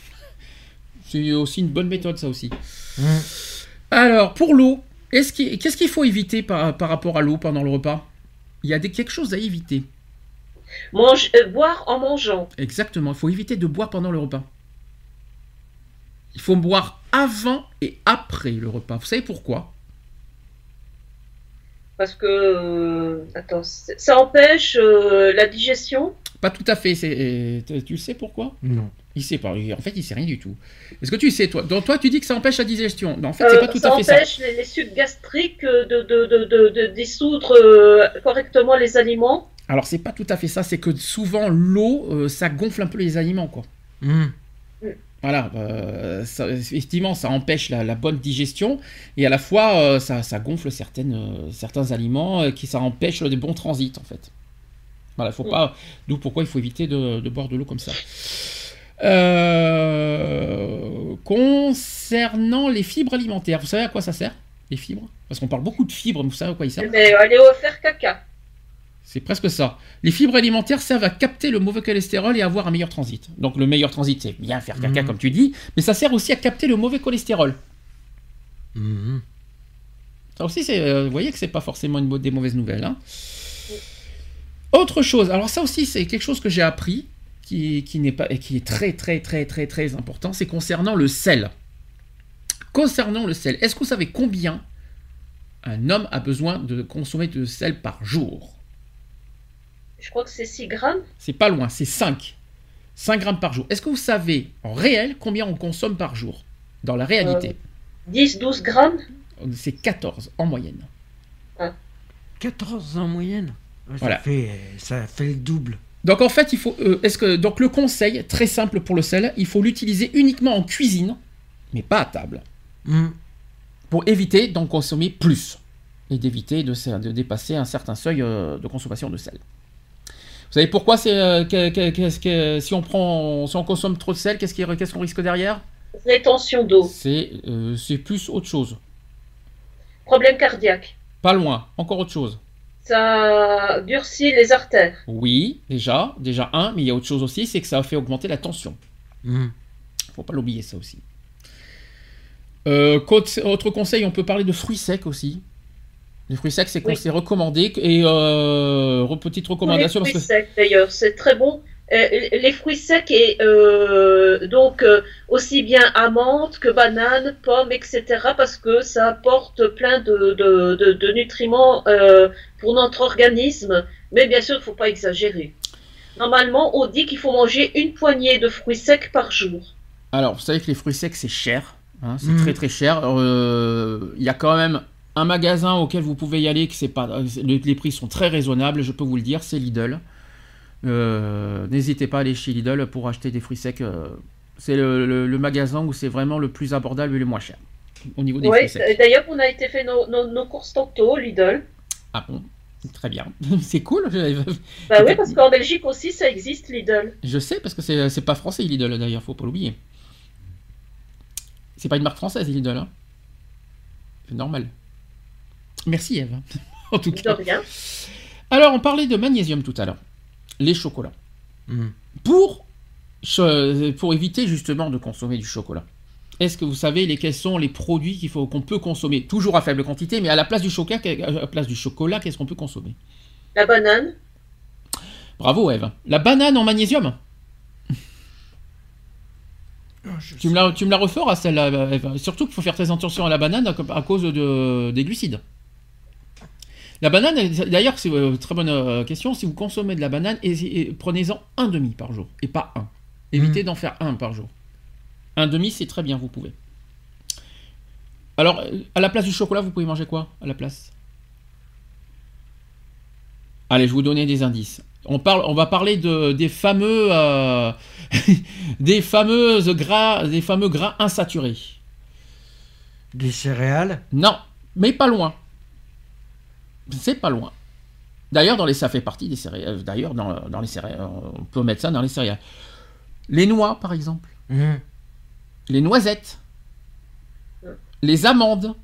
C'est aussi une bonne méthode, ça aussi. Mm. Alors, pour l'eau, est-ce qu'il- qu'est-ce qu'il faut éviter par, par rapport à l'eau pendant le repas? Il y a des, quelque chose à éviter. Mange, euh, boire en mangeant. Exactement, il faut éviter de boire pendant le repas. Il faut boire avant et après le repas. Vous savez pourquoi? Parce que, euh, attends, ça empêche euh, la digestion? Pas tout à fait. Tu sais pourquoi? Non. Il sait pas. En fait, il sait rien du tout. Est-ce que tu sais, toi Donc, toi, tu dis que ça empêche la digestion. Non, en fait, c'est Euh, pas tout ça à fait ça. empêche les, les sucs gastriques de, de, de, de, de dissoudre euh, correctement les aliments. Alors, c'est pas tout à fait ça. C'est que souvent, l'eau, euh, ça gonfle un peu les aliments, quoi. Hmm. Voilà, euh, ça- effectivement, ça empêche la, la bonne digestion et à la fois, euh, ça, ça gonfle certaines, euh, certains aliments et qui ça empêche le bon transit en fait. Voilà, faut Mm. pas. D'où pourquoi il faut éviter de, de boire de l'eau comme ça. Euh, concernant les fibres alimentaires, vous savez à quoi ça sert Les fibres? Parce qu'on parle beaucoup de fibres, mais vous savez à quoi ils servent? Mais allez au faire caca. c'est presque ça. Les fibres alimentaires servent à capter le mauvais cholestérol et avoir un meilleur transit. Donc le meilleur transit, c'est bien faire caca Mhm. comme tu dis, mais ça sert aussi à capter le mauvais cholestérol. Mhm. Ça aussi, euh, vous voyez que c'est pas forcément une, des mauvaises nouvelles. hein. Autre chose, alors ça aussi c'est quelque chose que j'ai appris, qui, qui n'est pas et qui est très très très très très important, c'est concernant le sel. Concernant le sel, est-ce que vous savez combien un homme a besoin de consommer de sel par jour? Je crois que c'est 6 grammes. C'est pas loin, c'est 5. 5 grammes par jour. Est-ce que vous savez en réel combien on consomme par jour Dans la réalité, 10-12 grammes. c'est 14 en moyenne. 14 en moyenne? Ça, Voilà. fait, ça fait le double. Donc en fait, il faut. euh, est-ce que donc le conseil très simple pour le sel, il faut l'utiliser uniquement en cuisine, mais pas à table, Hmm. pour éviter d'en consommer plus et d'éviter de, se- de dépasser un certain seuil euh, de consommation de sel. Vous savez pourquoi c'est euh, qu'est-ce que si on prend si on consomme trop de sel, qu'est-ce qu'on risque derrière? Rétention d'eau. C'est euh, c'est plus autre chose. Problème cardiaque. Pas loin, encore autre chose. Ça durcit les artères. Oui, déjà, déjà un, mais il y a autre chose aussi, c'est que ça fait augmenter la tension. Hmm. Faut pas l'oublier ça aussi. Euh, autre conseil, on peut parler de fruits secs aussi. Les fruits secs, c'est Oui. recommandé. Et euh, petite Tous les recommandation fruits parce que secs d'ailleurs, c'est très bon. Euh, les fruits secs et euh, donc euh, aussi bien amandes que bananes, pommes, etc. parce que ça apporte plein de, de, de, de nutriments euh, pour notre organisme. Mais bien sûr, il ne faut pas exagérer. Normalement, on dit qu'il faut manger une poignée de fruits secs par jour. Alors, vous savez que les fruits secs, c'est cher. hein, c'est Mhm. très très cher. Euh, Il y a quand même un magasin auquel vous pouvez y aller, que c'est pas, les, les prix sont très raisonnables, je peux vous le dire, c'est Lidl. Euh, N'hésitez pas à aller chez Lidl pour acheter des fruits secs. euh, c'est le, le- le magasin où c'est vraiment le plus abordable et le moins cher au niveau des Ouais, fruits secs. D'ailleurs, on a été fait nos, nos, nos courses tantôt, Lidl. Ah bon Très bien. c'est cool. Bah oui, parce qu'en Belgique aussi, ça existe, Lidl. je sais parce que c'est pas français Lidl d'ailleurs, faut pas l'oublier. C'est pas une marque française Lidl. Hein. C'est normal. Merci Eve. en tout De cas. rien. Alors on parlait de magnésium tout à l'heure. Les chocolats. Hmm. Pour, éviter justement de consommer du chocolat. Est-ce que vous savez les, quels sont les produits qu'il faut qu'on peut consommer? Toujours à faible quantité, mais à la place du chocolat, à la place du chocolat, qu'est-ce qu'on peut consommer? La banane. Bravo Eve. La banane en magnésium Tu me la, tu me la referas celle-là, Eve. Surtout qu'il faut faire très attention à la banane à, à cause de, des glucides. La banane, d'ailleurs, c'est une très bonne euh, question. Si vous consommez de la banane, prenez-en un demi par jour et pas un. Évitez d'en faire un par jour. Un demi, c'est très bien, vous pouvez. Alors, euh, à la place du chocolat, vous pouvez manger quoi à la place? Allez, je vais vous donner des indices. On, parle, on va parler de, des fameux, euh, des fameuses gras, des fameux gras insaturés. Des céréales? Non, mais pas loin. C'est pas loin. D'ailleurs, dans les, ça fait partie des céréales. D'ailleurs, dans, dans les céréales, on peut mettre ça dans les céréales. Les noix, par exemple. Hmm. Les noisettes. Les amandes.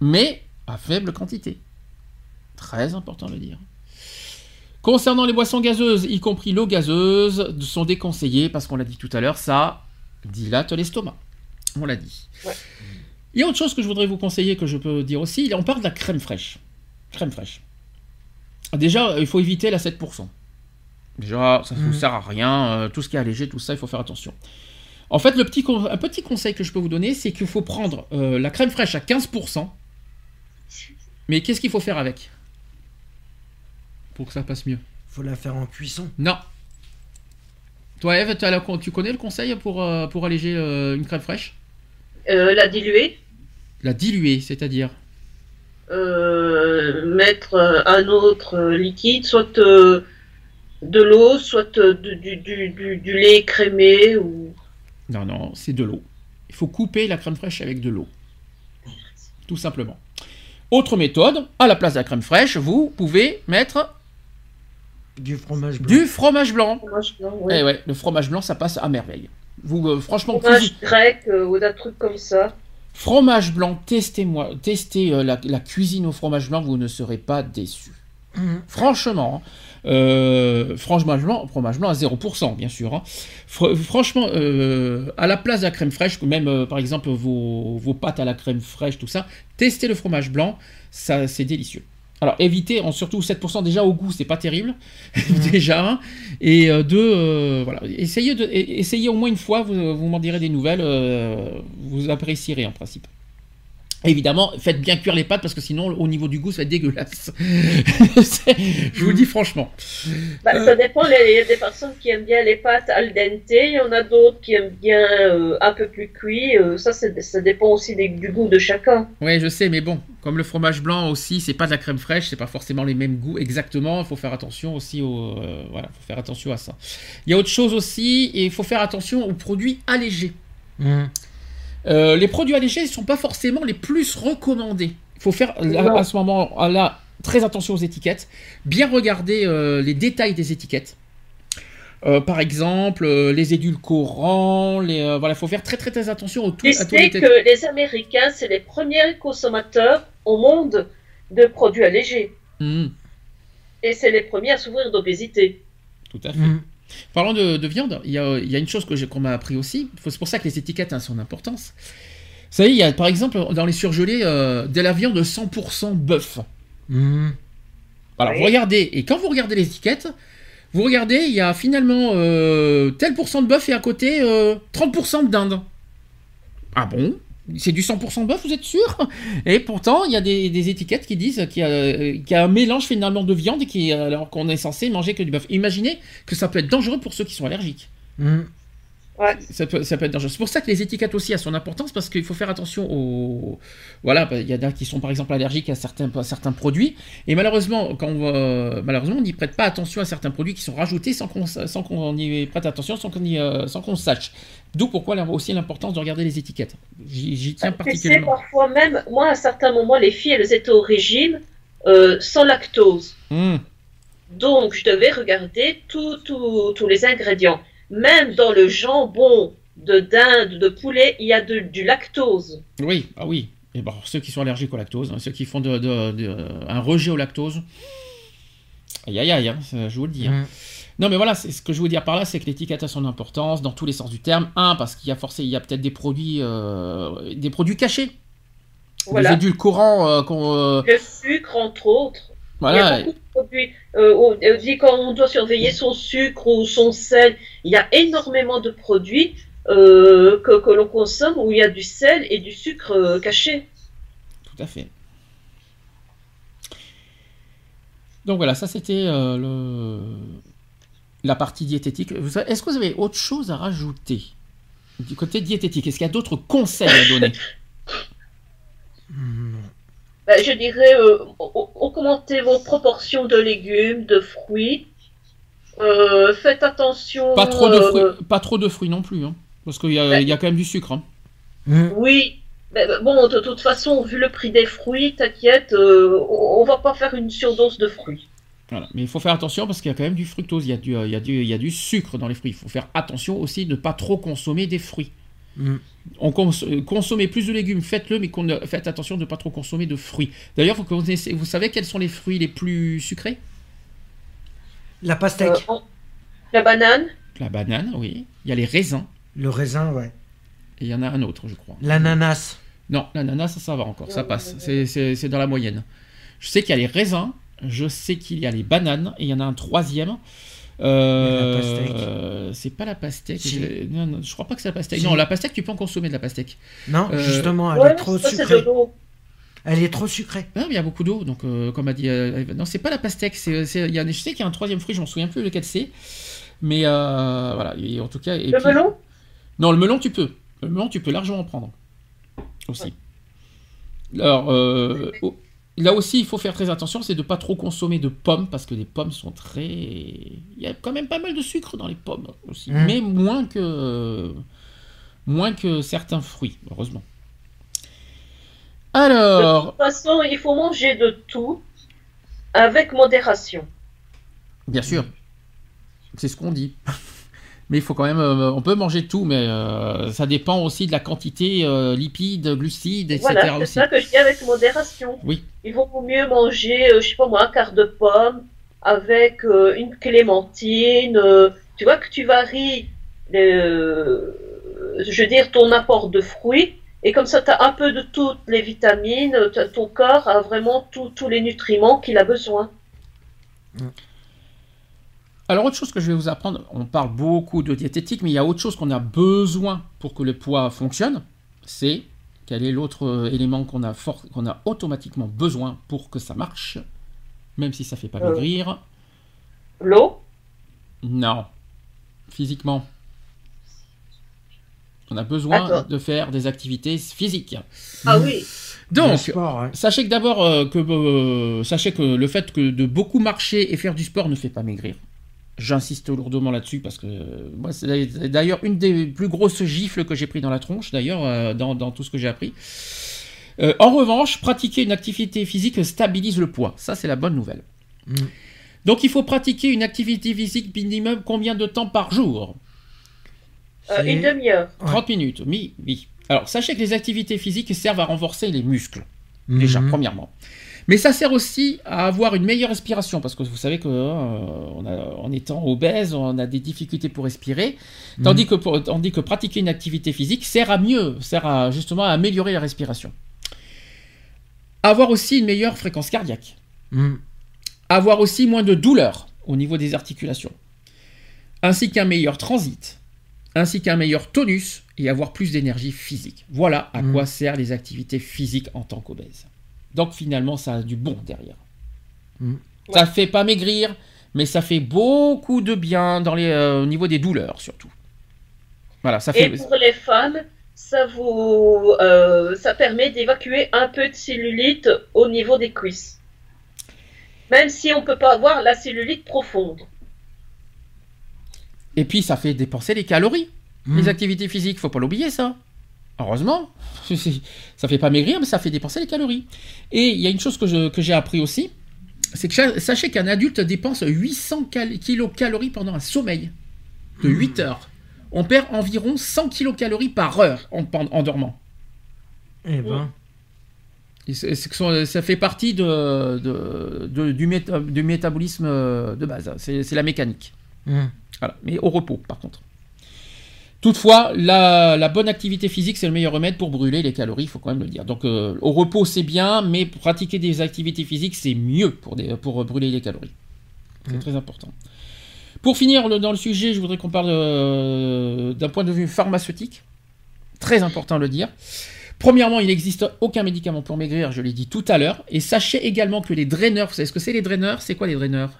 Mais à faible quantité. Très important de le dire. Concernant les boissons gazeuses, y compris l'eau gazeuse, sont déconseillées parce qu'on l'a dit tout à l'heure, ça dilate l'estomac. On l'a dit. Ouais. Il y a autre chose que je voudrais vous conseiller, que je peux dire aussi. On parle de la crème fraîche. Crème fraîche. Déjà, il faut éviter la 7%. Déjà, ça ne vous Mhm. sert à rien. euh, tout ce qui est allégé, tout ça, il faut faire attention. En fait, le petit un petit conseil que je peux vous donner, c'est qu'il faut prendre euh, la crème fraîche à 15%. Mais qu'est-ce qu'il faut faire avec? Pour que ça passe mieux. Faut la faire en cuisson. Non. Toi, Eve, la- tu connais le conseil pour, euh, pour alléger euh, une crème fraîche? Euh, la diluer, La diluer, c'est-à-dire euh, mettre euh, un autre liquide, soit euh, de l'eau, soit du, du, du, du- du lait écrémé ou Non, non, c'est de l'eau. Il faut couper la crème fraîche avec de l'eau. Tout simplement. Autre méthode, à la place de la crème fraîche, vous pouvez mettre Du fromage blanc. du fromage blanc. fromage blanc, ouais. Eh ouais, le fromage blanc, ça passe à merveille. Vous, euh, franchement, fromage cuisine- grec euh, ou d'un truc comme ça. fromage blanc, testez-moi, testez euh, la, la cuisine au fromage blanc, vous ne serez pas déçus. Mhm. Franchement, euh, fromage blanc, fromage blanc à 0%, bien sûr. hein. Fr- franchement, euh, à la place de la crème fraîche, même euh, par exemple vos, vos pâtes à la crème fraîche, tout ça, testez le fromage blanc, ça c'est délicieux. Alors évitez, en surtout 7% déjà au goût, c'est pas terrible, déjà. Et euh, deux, euh, voilà, essayez, de, essayez au moins une fois, vous, vous m'en direz des nouvelles, euh, vous apprécierez en principe. Évidemment, faites bien cuire les pâtes parce que sinon, au niveau du goût, ça va être dégueulasse. Je vous le dis franchement. Bah, Euh. Ça dépend, les- il y a des personnes qui aiment bien les pâtes al dente, il y en a d'autres qui aiment bien euh, un peu plus cuit. euh, ça, ça dépend aussi des- du goût de chacun. Ouais, je sais, mais bon, comme le fromage blanc aussi, c'est pas de la crème fraîche, c'est pas forcément les mêmes goûts exactement. Il faut faire attention aussi au, euh, voilà, faut faire attention à ça. Il y a autre chose aussi, et il faut faire attention aux produits allégés. Mhm. Euh, les produits allégés ne sont pas forcément les plus recommandés. Il faut faire à ce moment-là très attention aux étiquettes, bien regarder euh, les détails des étiquettes. Euh, par exemple, euh, les édulcorants, les, euh, voilà, faut faire très très très attention au tout, à les que les Américains, c'est les premiers consommateurs au monde de produits allégés. Mhm, Et c'est les premiers à souffrir d'obésité. tout à fait. Mhm. Parlant de, de viande, il y a, il y a une chose que j'ai- qu'on m'a appris aussi. C'est pour ça que les étiquettes ont son importance. Vous savez, il y a par exemple dans les surgelés euh, de la viande 100% bœuf. Mhm. Alors Oui. vous regardez, et quand vous regardez les étiquettes, vous regardez, il y a finalement euh, tel pourcent de bœuf et à côté euh, 30% de dinde. Ah bon? C'est du 100% bœuf, vous êtes sûr? Et pourtant, il y a des, étiquettes qui disent qu'il y, a, qu'il y a un mélange finalement de viande qui, alors qu'on est censé manger que du bœuf. Imaginez que ça peut être dangereux pour ceux qui sont allergiques. Mhm. Ouais. Ça peut, ça peut être dangereux. C'est pour ça que les étiquettes aussi ont son importance parce qu'il faut faire attention aux. Voilà, bah, il y en a qui sont par exemple allergiques à certains, à certains produits et malheureusement, quand on, va- malheureusement, on n'y prête pas attention à certains produits qui sont rajoutés sans qu'on sans qu'on y prête attention, sans qu'on euh, sans qu'on sache. D'où pourquoi là, aussi l'importance de regarder les étiquettes. J'y tiens particulièrement. parfois même, moi, à certains moments, les filles, elles étaient au régime euh, sans lactose. Hum, Donc, je devais regarder tous les ingrédients. Même dans le jambon de dinde, de poulet, il y a de- du lactose. Oui, ah oui. Et bon, ceux qui sont allergiques au lactose, hein, ceux qui font de, de- de- un rejet au lactose. Aïe aïe aïe, hein, je vous le dis. hein. Mhm. Non, mais voilà, c'est ce que je veux dire par là, c'est que l'étiquette a son importance dans tous les sens du terme. Un, parce qu'il y a forcément, il y a peut-être des produits, euh, des produits cachés, Voilà. des édulcorants euh, euh, Le sucre, entre autres. Il y a beaucoup de produits. Euh, on on dit quand on doit surveiller son sucre ou son sel, il y a énormément de produits euh, que, que l'on consomme où il y a du sel et du sucre euh, caché. Tout à fait. Donc voilà, ça c'était euh, le... la partie diététique. Est-ce que vous avez autre chose à rajouter du côté diététique? Est-ce qu'il y a d'autres conseils à donner? Ben, je dirais, euh, au- augmentez vos proportions de légumes, de fruits. Euh, faites attention. Pas trop de euh, fruits, pas trop de fruits non plus, hein, parce qu'il y, a- y a quand même du sucre. hein. Mhm. Oui. Mais ben, bon, de toute façon, vu le prix des fruits, t'inquiète, euh, on, on va pas faire une surdose de fruits. Voilà. Mais il faut faire attention parce qu'il y a quand même du fructose, il y a du, euh, il y a du, il y a du sucre dans les fruits. Il faut faire attention aussi de ne pas trop consommer des fruits. Mhm. On cons- euh, consommez plus de légumes, faites-le, mais faites attention de ne pas trop consommer de fruits. D'ailleurs, vous, connaissez- vous savez quels sont les fruits les plus sucrés? La pastèque, Euh, La banane, La banane, oui. Il y a les raisins. le raisin, ouais. Et il y en a un autre, je crois. L'ananas. Non, l'ananas, ça, ça va encore, ça passe. c'est dans la moyenne. Je sais qu'il y a les raisins, je sais qu'il y a les bananes, et il y en a un troisième. Euh, La pastèque. c'est pas la pastèque. Si. Non, non, je crois pas que c'est la pastèque. Si. Non, la pastèque, tu peux en consommer de la pastèque. Non, Euh, justement, elle Ouais, est trop ça, sucrée. Elle est trop sucrée. Mais il y a beaucoup d'eau, donc euh, comme a dit. euh, non, c'est pas la pastèque. C'est, il y a, je sais qu'il y a un troisième fruit, je m'en souviens plus lequel c'est. Mais euh, voilà, et en tout cas. et Le puis- melon? Non, le melon, tu peux. Le melon, tu peux largement en prendre. Aussi. Alors, euh, oh, là aussi, il faut faire très attention, c'est de pas trop consommer de pommes, parce que les pommes sont très... Il y a quand même pas mal de sucre dans les pommes aussi, Mm. mais moins que... moins que certains fruits, heureusement. De Alors, toute façon, il faut manger de tout avec modération. bien sûr, c'est ce qu'on dit. Mais il faut quand même, euh, on peut manger tout, mais euh, ça dépend aussi de la quantité euh, lipides, glucides, etc. Voilà, c'est aussi. ça que je dis avec modération. Oui. Il vaut mieux manger, euh, je sais pas moi, un quart de pomme avec euh, une clémentine. euh, tu vois que tu varies, euh, je veux dire, ton apport de fruits. Et comme ça, tu as un peu de toutes les vitamines. Ton corps a vraiment tous tous les nutriments qu'il a besoin. Alors, autre chose que je vais vous apprendre, on parle beaucoup de diététique, mais il y a autre chose qu'on a besoin pour que le poids fonctionne, c'est quel est l'autre euh, élément qu'on a, for- qu'on a automatiquement besoin pour que ça marche, même si ça fait pas Euh. maigrir. L'eau, Non, physiquement. On a besoin de faire des activités physiques. ah oui, Donc, sport. Sachez que d'abord euh, que euh, sachez que le fait que de beaucoup marcher et faire du sport ne fait pas maigrir. J'insiste lourdement là-dessus parce que euh, moi c'est d'ailleurs une des plus grosses gifles que j'ai pris dans la tronche d'ailleurs euh, dans, dans tout ce que j'ai appris. Euh, en revanche, pratiquer une activité physique stabilise le poids. Ça c'est la bonne nouvelle. Mm. Donc il faut pratiquer une activité physique minimum combien de temps par jour? Euh, une demi-heure. Ouais. 30 minutes, oui, oui. Alors sachez que les activités physiques servent à renforcer les muscles. déjà, Mhm. premièrement. Mais ça sert aussi à avoir une meilleure respiration, parce que vous savez que euh, on a- en étant obèse, on a des difficultés pour respirer, tandis, que pour- tandis que pratiquer une activité physique sert à mieux, sert à justement à améliorer la respiration. Avoir aussi une meilleure fréquence cardiaque. Mm. Avoir aussi moins de douleur au niveau des articulations. Ainsi qu'un meilleur transit. Ainsi qu'un meilleur tonus et avoir plus d'énergie physique. Voilà à Mm. quoi servent les activités physiques en tant qu'obèse. Donc finalement, ça a du bon derrière. Mm. Ça fait pas maigrir, mais ça fait beaucoup de bien dans les, euh, au niveau des douleurs surtout. Voilà, ça Et fait. pour les femmes, ça vous, euh, ça permet d'évacuer un peu de cellulite au niveau des cuisses. Même si on peut pas avoir la cellulite profonde. Et puis ça fait dépenser les calories. Mm. Les activités physiques, faut pas l'oublier ça. Heureusement, ça fait pas maigrir, mais ça fait dépenser les calories. Et il y a une chose que je- que j'ai appris aussi, c'est que sachez qu'un adulte dépense 800 cal- kilocalories pendant un sommeil de 8 heures. On perd environ 100 kilocalories par heure en, dormant. Eh ben. Et c'est- c'est que son- ça fait partie de, de- de- du, méta- du métabolisme de base. C'est c'est la mécanique. Mm. Voilà, mais au repos par contre. Toutefois, la, la bonne activité physique, c'est le meilleur remède pour brûler les calories, il faut quand même le dire. Donc euh, au repos, c'est bien, mais pratiquer des activités physiques, c'est mieux pour, des, pour brûler les calories. C'est très important. Pour finir le- dans le sujet, je voudrais qu'on parle euh, d'un point de vue pharmaceutique. Très important de le dire. Premièrement, il n'existe aucun médicament pour maigrir, je l'ai dit tout à l'heure. Et sachez également que les draineurs, vous savez ce que c'est les draineurs? C'est quoi les draineurs?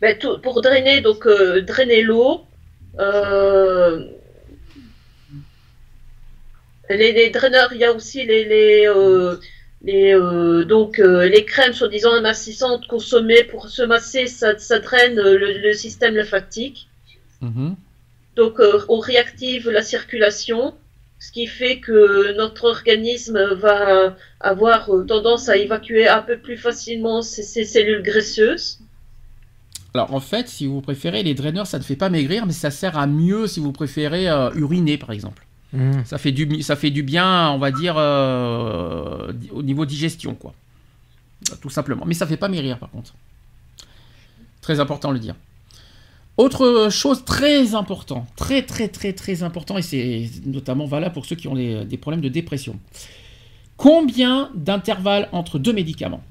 Ben, tout- pour drainer, donc euh, drainer l'eau, euh, les, les draineurs, il y a aussi les, les, euh, les, euh, donc, les crèmes soi-disant amincissantes consommées pour se masser, ça, ça draine le, le système lymphatique. Mhm. Donc on réactive la circulation, ce qui fait que notre organisme va avoir tendance à évacuer un peu plus facilement ces, ces cellules graisseuses. Alors en fait, si vous préférez, les draineurs, ça ne fait pas maigrir, mais ça sert à mieux si vous préférez euh, uriner, par exemple. Mm. Ça fait du, ça fait du bien, on va dire, euh, au niveau digestion, quoi. Tout simplement. Mais ça fait pas maigrir, par contre. Très important de le dire. Autre chose très important, très très très très important, et c'est notamment valable pour ceux qui ont des problèmes de dépression. Combien d'intervalles entre deux médicaments?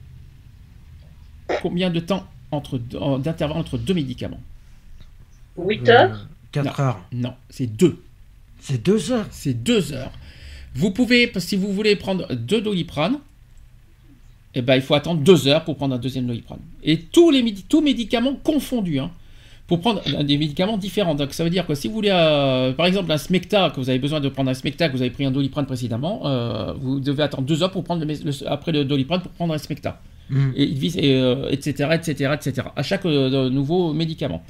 Combien de temps entre, d'intervalle entre deux médicaments 8 heures 4 non, heures. Non, c'est 2. C'est 2 heures. C'est 2 heures. Vous pouvez, si vous voulez prendre deux doliprane, eh ben, il faut attendre 2 heures pour prendre un deuxième doliprane. Et tous les tous médicaments confondus, hein, pour prendre des médicaments différents. Donc ça veut dire que si vous voulez, euh, par exemple, un Smecta, que vous avez besoin de prendre un Smecta, que vous avez pris un doliprane précédemment, euh, vous devez attendre 2 heures pour prendre le, après le doliprane pour prendre un Smecta. Et, etc., etc., etc. À chaque euh, nouveau médicament.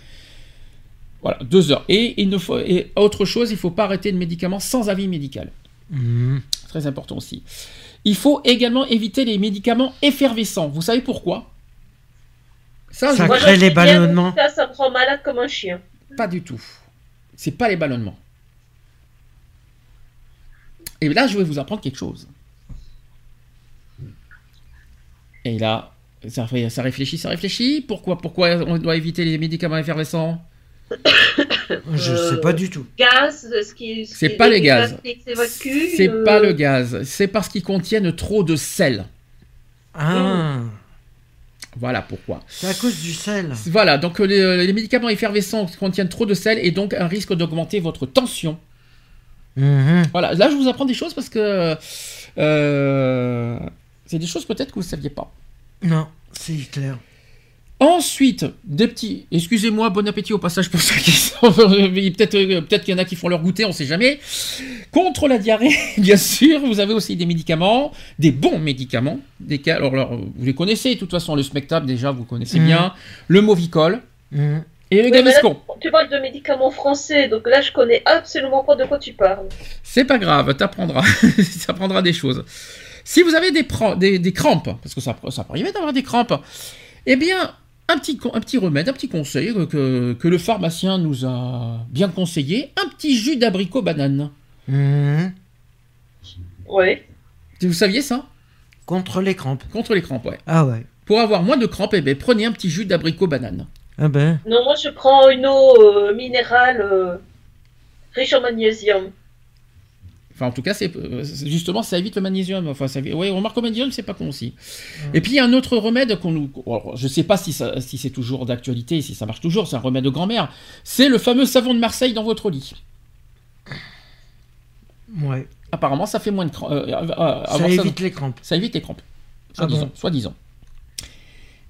Voilà, deux heures. Et, il ne faut, et autre chose, il ne faut pas arrêter de médicaments sans avis médical. Mm. Très important aussi. Il faut également éviter les médicaments effervescents. Vous savez pourquoi? Ça, ça crée les ballonnements. Ça, ça me rend malade comme un chien. Pas du tout. C'est pas les ballonnements. Et là, je vais vous apprendre quelque chose. Et là, ça, ça réfléchit, ça réfléchit. Pourquoi, pourquoi on doit éviter les médicaments effervescents Je sais pas du tout. Gaz, ce qui, c'est pas les gaz. C'est euh, pas le gaz. C'est parce qu'ils contiennent trop de sel. Ah. Voilà pourquoi. C'est à cause du sel. Voilà, donc euh, euh, les, médicaments effervescents contiennent trop de sel et donc un risque d'augmenter votre tension. Mhm. Voilà, là je vous apprends des choses parce que c'est des choses peut-être que vous ne saviez pas. Non, c'est clair. Ensuite, des petits. Excusez-moi, bon appétit au passage pour ceux qui sont. peut-être euh, peut qu'il y en a qui font leur goûter, on ne sait jamais. Contre la diarrhée, bien sûr, vous avez aussi des médicaments, des bons médicaments. Des... Alors, vous les connaissez, de toute façon, le Smectab, déjà, vous connaissez bien. Mhm. Le Movicol. Mhm. Et le Gaviscon. Tu parles de médicaments français, donc là, je connais absolument pas de quoi tu parles. C'est pas grave, t'apprendras. ça apprendra des choses. Si vous avez des, des, crampes, parce que ça, ça peut arriver d'avoir des crampes, eh bien, un petit, un petit remède, un petit conseil que, que, le pharmacien nous a bien conseillé, un petit jus d'abricot banane. Mmh. Oui. Vous saviez ça? Contre les crampes. Contre les crampes, ouais. Ah ouais. Pour avoir moins de crampes, eh bien, prenez un petit jus d'abricot banane. Ah ben. Non, moi je prends une eau euh, minérale euh, riche en magnésium. Enfin, en tout cas, c'est euh, justement, ça évite le magnésium. Enfin, ça, ouais, on remarque le magnésium, c'est pas con aussi. Et puis, il y a un autre remède qu'on nous. je sais pas si, si c'est toujours d'actualité, si ça marche toujours, c'est un remède de grand-mère. C'est le fameux savon de Marseille dans votre lit. Ouais. Apparemment, ça fait moins de crampes. Euh, ça évite les crampes. Ça évite les crampes. Soit disant. Soit disant.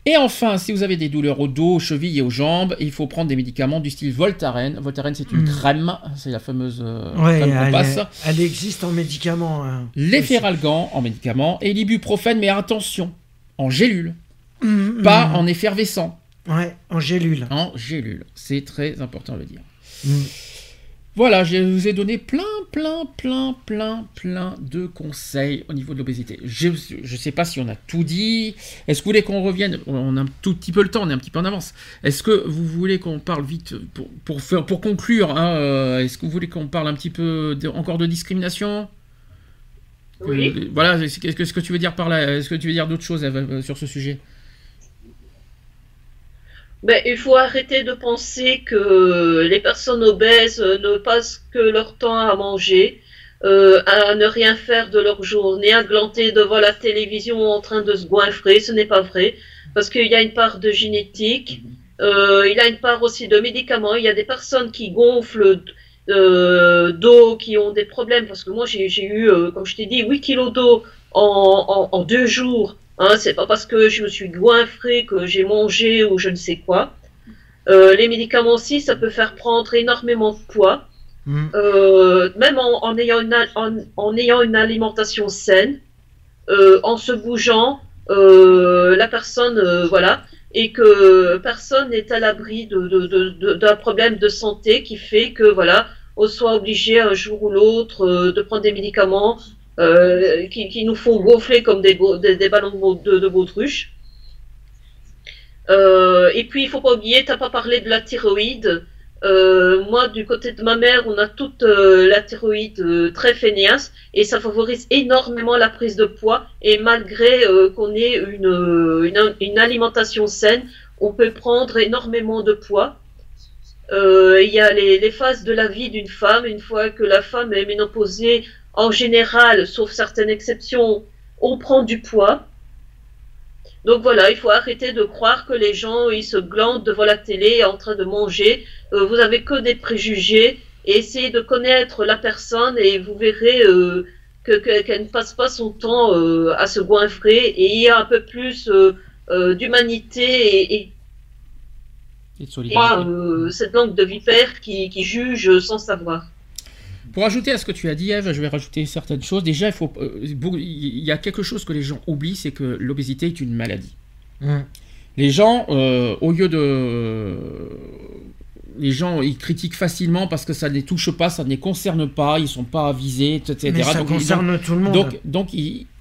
Et enfin, si vous avez des douleurs au dos, aux chevilles et aux jambes, il faut prendre des médicaments du style Voltaren. Voltaren, c'est une hmm. crème, c'est la fameuse euh, crème qu'on passe. Elle existe en médicaments. Hein. L'efferalgan en médicaments et l'ibuprofène, mais attention, en gélule, hmm, pas hmm. en effervescent. Ouais, en gélule. En gélule, c'est très important de le dire. Voilà, je vous ai donné plein, plein, plein, plein, plein de conseils au niveau de l'obésité. Je ne sais pas si on a tout dit. Est-ce que vous voulez qu'on revienne? On a un tout petit peu le temps, on est un petit peu en avance. Est-ce que vous voulez qu'on parle vite pour, pour, faire, pour conclure hein, euh, Est-ce que vous voulez qu'on parle un petit peu encore de discrimination? Oui. Euh, voilà, qu'est-ce que tu veux dire par là Est-ce que tu veux dire d'autres choses euh, sur ce sujet? Ben, il faut arrêter de penser que les personnes obèses ne passent que leur temps à manger, euh, à ne rien faire de leur journée, à glanter devant la télévision en train de se goinfrer. Ce n'est pas vrai, parce qu'il y a une part de génétique, euh, il y a une part aussi de médicaments. Il y a des personnes qui gonflent euh, d'eau, qui ont des problèmes, parce que moi j'ai eu, comme je t'ai dit, 8 kilos d'eau en, en, en deux jours Hein, c'est pas parce que je me suis goinfré que j'ai mangé ou je ne sais quoi. Euh, les médicaments aussi, ça peut faire prendre énormément de poids. Hmm. Euh, même en, ayant une, en, ayant une alimentation saine, euh, en se bougeant, la personne, voilà, et que personne n'est à l'abri d'un de, de, problème de santé qui fait que, voilà, on soit obligé un jour ou l'autre de prendre des médicaments euh, qui, nous font gonfler comme des, des, ballons de, de, baudruche. Euh, et puis, il faut pas oublier, tu n'as pas parlé de la thyroïde. Euh, moi, du côté de ma mère, on a toute la thyroïde très feignasse et ça favorise énormément la prise de poids. Et malgré qu'on ait une, une, alimentation saine, on peut prendre énormément de poids. Il y a les, les phases de la vie d'une femme. Une fois que la femme est ménopausée, en général, sauf certaines exceptions, on prend du poids. Donc voilà, il faut arrêter de croire que les gens ils se glandent devant la télé en train de manger. Euh, vous avez que des préjugés et essayez de connaître la personne et vous verrez euh, que que- qu'elle ne passe pas son temps euh, à se goinfrer et il y a un peu plus d'humanité et, et Et de solidarité. cette langue de vipère qui, qui juge sans savoir. Pour ajouter à ce que tu as dit, Eve, je vais rajouter certaines choses. Déjà, il faut, euh, il y a quelque chose que les gens oublient, c'est que l'obésité est une maladie. Hum. Les gens, euh, au lieu de... Les gens, ils critiquent facilement parce que ça ne les touche pas, ça ne les concerne pas, ils sont pas avisés, etc. Mais ça Donc, concerne tout le monde. Donc, donc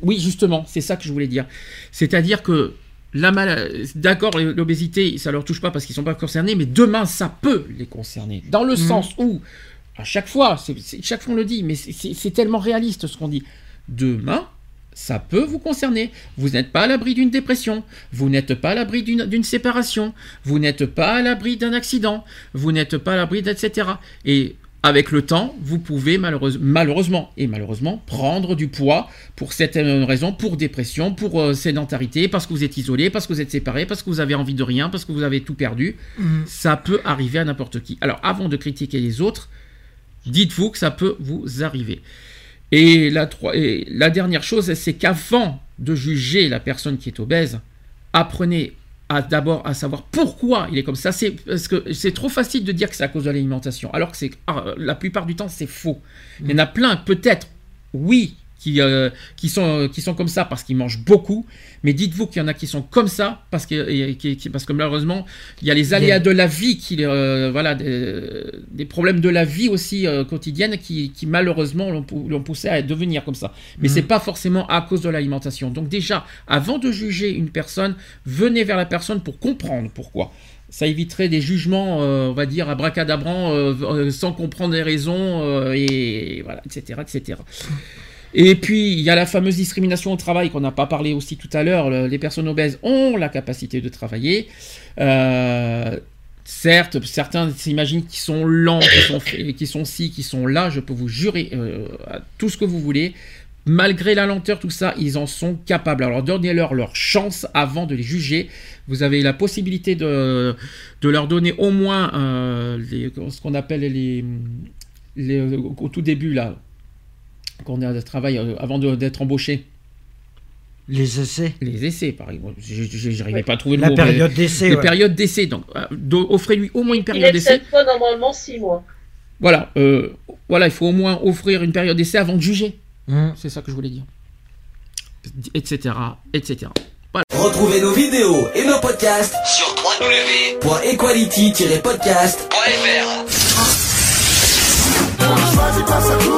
oui, justement, c'est ça que je voulais dire. C'est-à-dire que la mal... d'accord, l'obésité, ça leur touche pas parce qu'ils sont pas concernés, mais demain, ça peut les concerner. Dans le Mhm. sens où, à chaque fois, chaque fois on le dit, mais c'est- tellement réaliste ce qu'on dit. Demain, ça peut vous concerner. Vous n'êtes pas à l'abri d'une dépression, vous n'êtes pas à l'abri d'une séparation, vous n'êtes pas à l'abri d'un accident, vous n'êtes pas à l'abri d'etc. Et avec le temps, vous pouvez malheureuse- malheureusement et malheureusement prendre du poids pour certaines raisons, pour dépression, pour euh, sédentarité, parce que vous êtes isolé, parce que vous êtes séparé, parce que vous avez envie de rien, parce que vous avez tout perdu. Hum. Ça peut arriver à n'importe qui. Alors avant de critiquer les autres, dites-vous que ça peut vous arriver. Et la, et la dernière chose, c'est qu'avant de juger la personne qui est obèse, apprenez d'abord à savoir pourquoi il est comme ça. C'est parce que c'est trop facile de dire que c'est à cause de l'alimentation, alors que c'est ah, la plupart du temps c'est faux. Il y en a plein, peut-être, oui, qui, euh, qui, sont, qui sont comme ça parce qu'ils mangent beaucoup, mais dites-vous qu'il y en a qui sont comme ça parce que, et- qui- qui- parce que malheureusement, il y a les aléas de la vie, qui, euh, voilà, des, des problèmes de la vie aussi euh, quotidienne qui, qui malheureusement l'ont pou- l'ont poussé à devenir comme ça. Mais Mhm. c'est pas forcément à cause de l'alimentation. Donc déjà, avant de juger une personne, venez vers la personne pour comprendre pourquoi. Ça éviterait des jugements, euh, on va dire, abracadabrants, euh, euh, sans comprendre les raisons, euh, et voilà, etc., etc. Et puis, il y a la fameuse discrimination au travail qu'on n'a pas parlé aussi tout à l'heure. Le- Les personnes obèses ont la capacité de travailler. Euh, certes, certains s'imaginent qu'ils sont lents, qu'ils sont, qui sont ci, qui sont là. Je peux vous jurer euh, tout ce que vous voulez. Malgré la lenteur, tout ça, ils en sont capables. Alors donnez-leur leur chance avant de les juger. Vous avez la possibilité de, leur donner au moins euh, ce qu'on appelle les- au tout début là, qu'on a de travail euh, avant de- d'être embauché. Les essais. Les essais, par exemple. J'arrivais pas à trouver le La mot. période d'essai. Les ouais. périodes d'essai. Donc, euh, do- offrez-lui au moins une Il période d'essai. n'excède pas normalement six mois. Voilà, euh, voilà, il faut au moins offrir une période d'essai avant de juger. Hum. C'est ça que je voulais dire. Etc. Etc. Retrouvez nos vidéos et nos podcasts sur www.equality-podcast.fr.